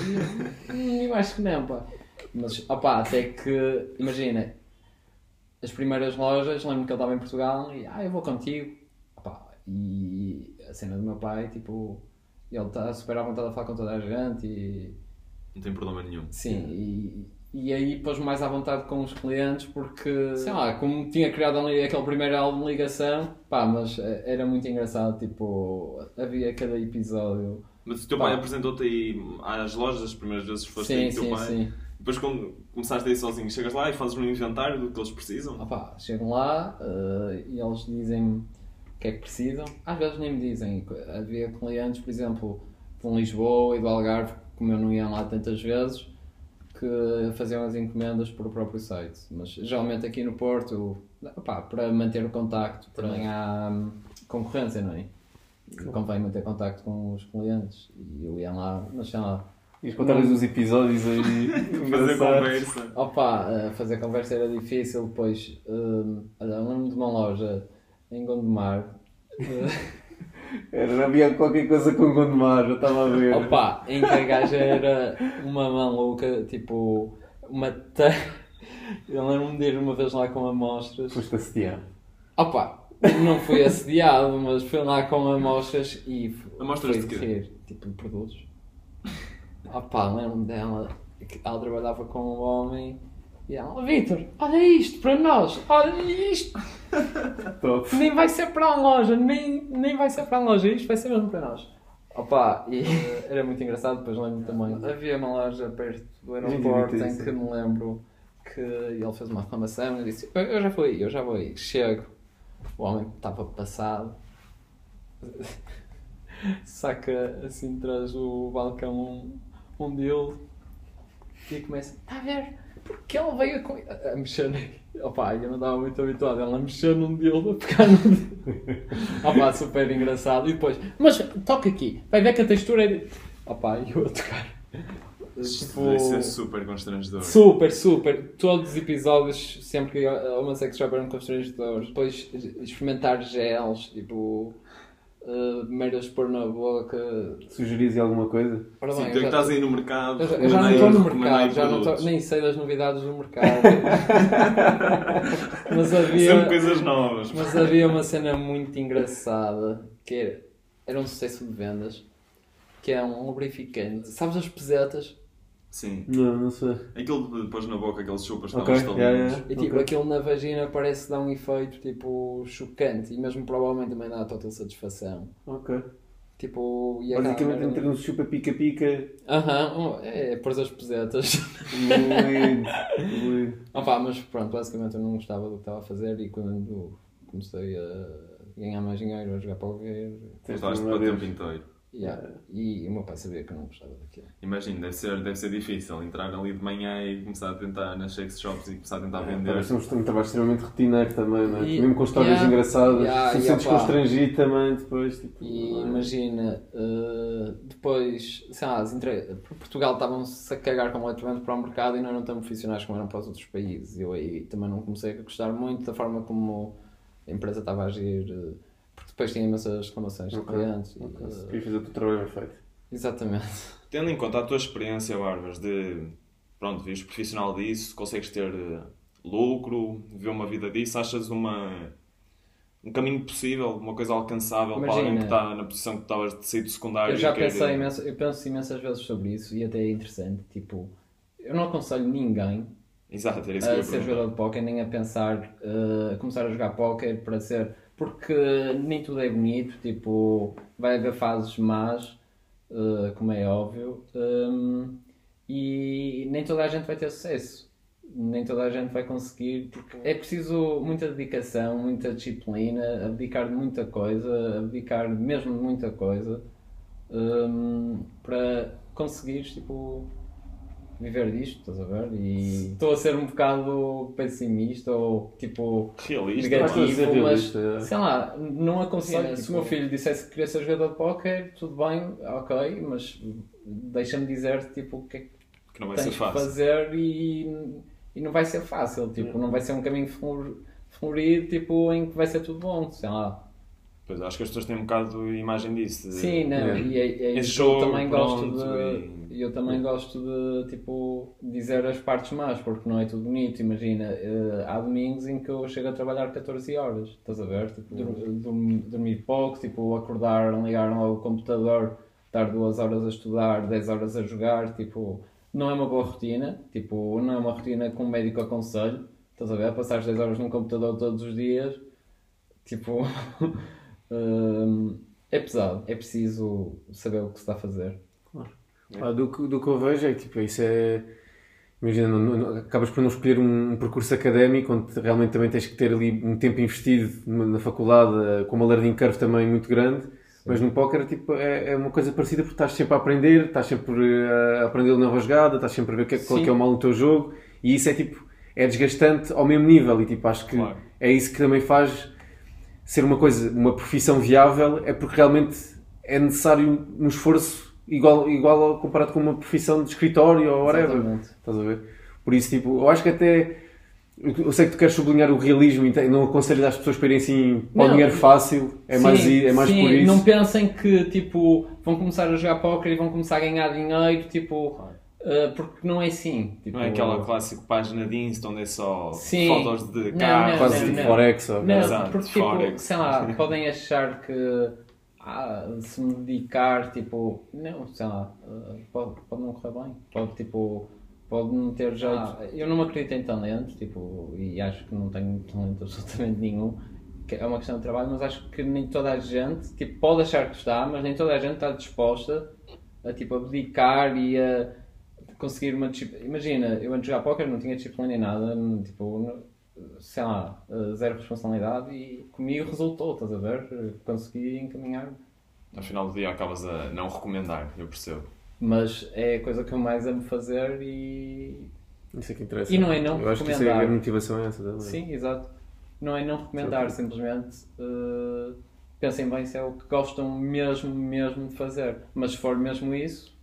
Eu, "Hum, eu acho que não, pá. Mas, opa, até que, imagina, as primeiras lojas, lembro que ele estava em Portugal e, ah, eu vou contigo. Opa, e a cena do meu pai, tipo, ele está super à vontade a falar com toda a gente e Não tem problema nenhum. Sim, e, e aí pôs-me mais à vontade com os clientes porque, sei lá, como tinha criado ali aquele primeiro álbum de ligação, pá, mas eh, era muito engraçado, tipo, havia cada episódio. Mas o teu Pá. pai apresentou-te aí às lojas as primeiras vezes que foste aí Sim, com o teu sim, pai? sim. Depois quando começaste aí sozinho, chegas lá e fazes um inventário do que eles precisam? Opá, chegam lá eh, e eles dizem o que é que precisam. Às vezes nem me dizem. Havia clientes, por exemplo, de Lisboa e do Algarve, como eu não ia lá tantas vezes, que faziam as encomendas por o próprio site. Mas geralmente aqui no Porto, opá, para manter o contacto, também há hum, concorrência, não é? E convém manter contacto com os clientes. E eu ia lá, mas sei lá. Ias contar-lhes os episódios aí. [laughs] Fazer conversa. Opa, eh, fazer conversa era difícil, depois hum, olha, eu lembro de uma loja em Gondomar. [laughs] Era, havia qualquer coisa com Gondomar, eu estava a ver. Opa, em que a gaja era uma maluca, tipo, uma ta... Eu lembro-me de ir uma vez lá com amostras. Foste assediar. Opa, não fui assediado, mas fui lá com amostras e Amostras de quê? rir, tipo de produtos. Opa, lembro-me dela, que ela trabalhava com um homem e ela, "Oh, Vitor, olha isto para nós, olha isto, [laughs] Top. nem vai ser para a loja, nem, nem vai ser para a loja, isto vai ser mesmo para nós. Opa, e eh, [laughs] era muito engraçado, depois lembro também. Havia uma loja perto do aeroporto em que me lembro que ele fez uma reclamação e disse: Eu, já fui, eu já vou aí, chego. O homem estava passado, [laughs] saca assim atrás do balcão um, um deal e começa: Está a ver? Porque ele veio com... a, a mexer. Opa, eu não estava muito habituado. Ela a mexer num deal, a pegar num deal. Opa, super engraçado. E depois, mas toca aqui, vai ver que a textura é. de- Opa, e eu a tocar. Isto Tipo, deve ser super constrangedor. Super, super. Todos os episódios, sempre que a uma sex shop eram constrangedores. Depois experimentar gels, tipo. Uh, merdas pôr na boca. Sugerias alguma coisa? Ora Sim, bem, tu é que já- estás aí no mercado, eu já, eu já não estou no mercado, já não estou, nem sei das novidades do mercado. [laughs] mas havia. Sempre coisas novas. Mas havia uma cena muito engraçada que era, era um sucesso de vendas que é um lubrificante. Sabes as pesetas? Sim. Não, não sei. Aquilo que depois na boca, aqueles chupas que Ok, estavam yeah, yeah. E tipo, Ok. aquilo na vagina parece dar um efeito tipo chocante e mesmo provavelmente também dá total satisfação. Ok. Tipo, e a Basicamente, câmera- entre um chupa-pica-pica. Aham, oh, é, pôr as pesetas. Lindo. Lindo. [laughs] Opa, mas pronto, basicamente eu não gostava do que estava a fazer e quando comecei a ganhar mais dinheiro, a jogar para o ver. Usaste para o tempo inteiro. Yeah. E o meu pai sabia que eu não gostava daquilo. Imagina, deve ser, deve ser difícil entrar ali de manhã e começar a tentar nas sex shops e começar a tentar vender. Parece um, um trabalho extremamente rotineiro também, não é? E- Mesmo com histórias yeah, engraçadas. yeah, se te sentes constrangido também depois. Tipo, E é? imagina, eh, depois, sei lá, entre... Portugal estavam-se a cagar completamente para o mercado e não eram tão profissionais como eram para os outros países. Eu aí também não comecei a gostar muito da forma como a empresa estava a agir, porque depois tinha imensas reclamações de clientes. e, ok. eh, Se querias fazer o teu trabalho bem feito. exatamente. Tendo em conta a tua experiência, Barbas, de pronto, vires profissional disso, consegues ter eh, lucro, viver uma vida disso, achas uma um caminho possível, uma coisa alcançável para Imagina. alguém que está na posição que estavas de sair do secundário. Eu já e quer- pensei imenso, eu penso imensas vezes sobre isso e até é interessante. Tipo, eu não aconselho ninguém Exato, era isso que eu a ser jogador de póquer, nem a pensar, eh, a começar a jogar póquer para ser. Porque nem tudo é bonito, tipo, vai haver fases más, eh, como é óbvio, hum, e nem toda a gente vai ter sucesso. Nem toda a gente vai conseguir, porque é preciso muita dedicação, muita disciplina, abdicar de muita coisa, abdicar mesmo de muita coisa, hum, para conseguires, tipo, viver disto, estás a ver? E estou a ser um bocado pessimista ou tipo Realista. Mas negativo, mas realista, é. sei lá, não aconselho. Sim, Se o meu filho dissesse que queria ser jogador de póquer, tudo bem, ok, mas deixa-me dizer tipo, o que é que não vai tens ser que fácil. fazer e, e não vai ser fácil, tipo, não vai ser um caminho flor- florido tipo, em que vai ser tudo bom, sei lá. Pois acho que as pessoas têm um bocado de imagem disso. de- Sim, não, É. e é, é isso que eu também gosto pronto, de. Eu também gosto de tipo dizer as partes más, porque não é tudo bonito. Imagina, eh, há domingos em que eu chego a trabalhar 14 horas, estás a ver? Tipo, dur- dur- dormir pouco, tipo, acordar, ligar ao computador, estar duas horas a estudar, 10 horas a jogar, tipo, não é uma boa rotina, tipo, não é uma rotina que um médico aconselha, estás a ver? Passar 10 horas num computador todos os dias, tipo, hum, [laughs] é pesado, é preciso saber o que se está a fazer. Ah, do, que- do que eu vejo é que tipo, isso é. Imagina, não- não- acabas por não escolher um, um percurso académico onde realmente também tens que ter ali um tempo investido numa- na faculdade, eh, com uma learning curve também muito grande. Mas no póquer tipo, é, é uma coisa parecida porque estás sempre a aprender, estás sempre eh, a aprender nova jogada, estás sempre a ver que é, qual é que é o mal no teu jogo e isso é tipo é desgastante ao mesmo nível e tipo acho que Claro. é isso que também faz ser uma coisa, uma profissão viável é porque realmente é necessário um esforço igual, igual ao- comparado com uma profissão de escritório ou whatever. Exatamente. Estás a ver? Por isso, tipo, eu acho que até. Eu sei que tu queres sublinhar o realismo e não aconselho as pessoas para irem assim para o Não. dinheiro fácil. É mais, Sim, i- é mais sim, por isso. Não pensem que tipo, vão começar a jogar póquer e vão começar a ganhar dinheiro, tipo, uh, porque não é assim. Tipo, Não é aquela clássica página de Insta onde é só Sim. fotos de Não, carros. Quase não, tipo não. Forex. Ou, Não, Exato, porque tipo, Forex. sei lá, podem achar que ah, se me dedicar, tipo, não, sei lá, uh, pode, pode não correr bem, pode tipo, pode não ter jeito. Ah. eu não acredito em talento, tipo, e acho que não tenho talento [laughs] absolutamente nenhum. que É uma questão de trabalho, mas acho que nem toda a gente, tipo, pode achar que está, mas nem toda a gente está disposta a, tipo, abdicar e a conseguir uma disciplina. Imagina, eu antes de jogar póquer não tinha disciplina nem nada, tipo, sei lá, eh, zero responsabilidade e comigo resultou, estás a ver? Consegui encaminhar. No final do dia acabas a não recomendar, eu percebo. Mas é a coisa que eu mais amo fazer e. Isso é que interessa. E não é não Eu acho que isso é recomendar. a motivação é essa. também. Sim, exato. Não é não recomendar, simplesmente eh, pensem bem se é o que gostam mesmo, mesmo de fazer. Mas se for mesmo isso,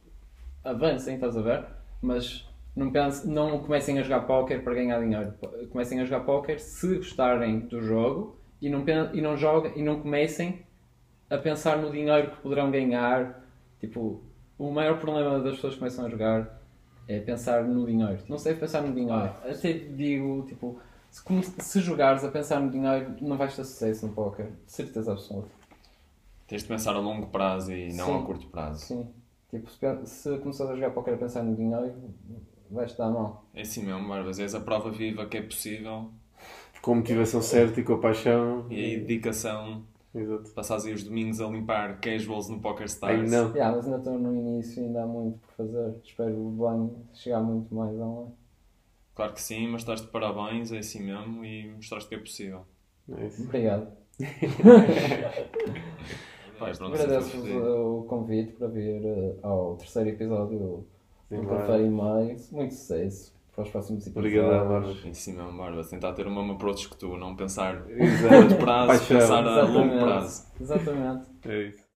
avancem, estás a ver? Mas não, pense, não comecem a jogar póquer para ganhar dinheiro. Comecem a jogar póquer se gostarem do jogo e não, e não, joguem, e não comecem a pensar no dinheiro que poderão ganhar. Tipo, o maior problema das pessoas que começam a jogar é pensar no dinheiro. Não sei pensar no dinheiro. Até digo, tipo, se, se jogares a pensar no dinheiro, não vais ter sucesso no póquer. De certeza absoluta. Tens de pensar a longo prazo e não Sim. a curto prazo. Sim. Tipo, se, se começares a jogar póquer a pensar no dinheiro, vais-te dar mal. É assim mesmo, Barbas. És a prova viva que é possível Com a motivação certa e com a paixão. e aí dedicação. Exato. Passares aí os domingos a limpar casuals no Poker Stars. Aí não. Yeah, mas ainda estou no início, ainda há muito por fazer. Espero bem chegar muito mais online. Claro que sim, mas estás de parabéns, é assim mesmo e mostraste que é possível. É isso. Obrigado. [laughs] Agradeço-vos o convite para vir eh, ao terceiro episódio Café e Meio. Muito sucesso para os próximos episódios. Obrigado, Bárbara. É assim mesmo, Barbas. Tentar ter o mesmo approach que tu, não pensar a curto prazo, Paixão. pensar a longo prazo. Exatamente. É isso.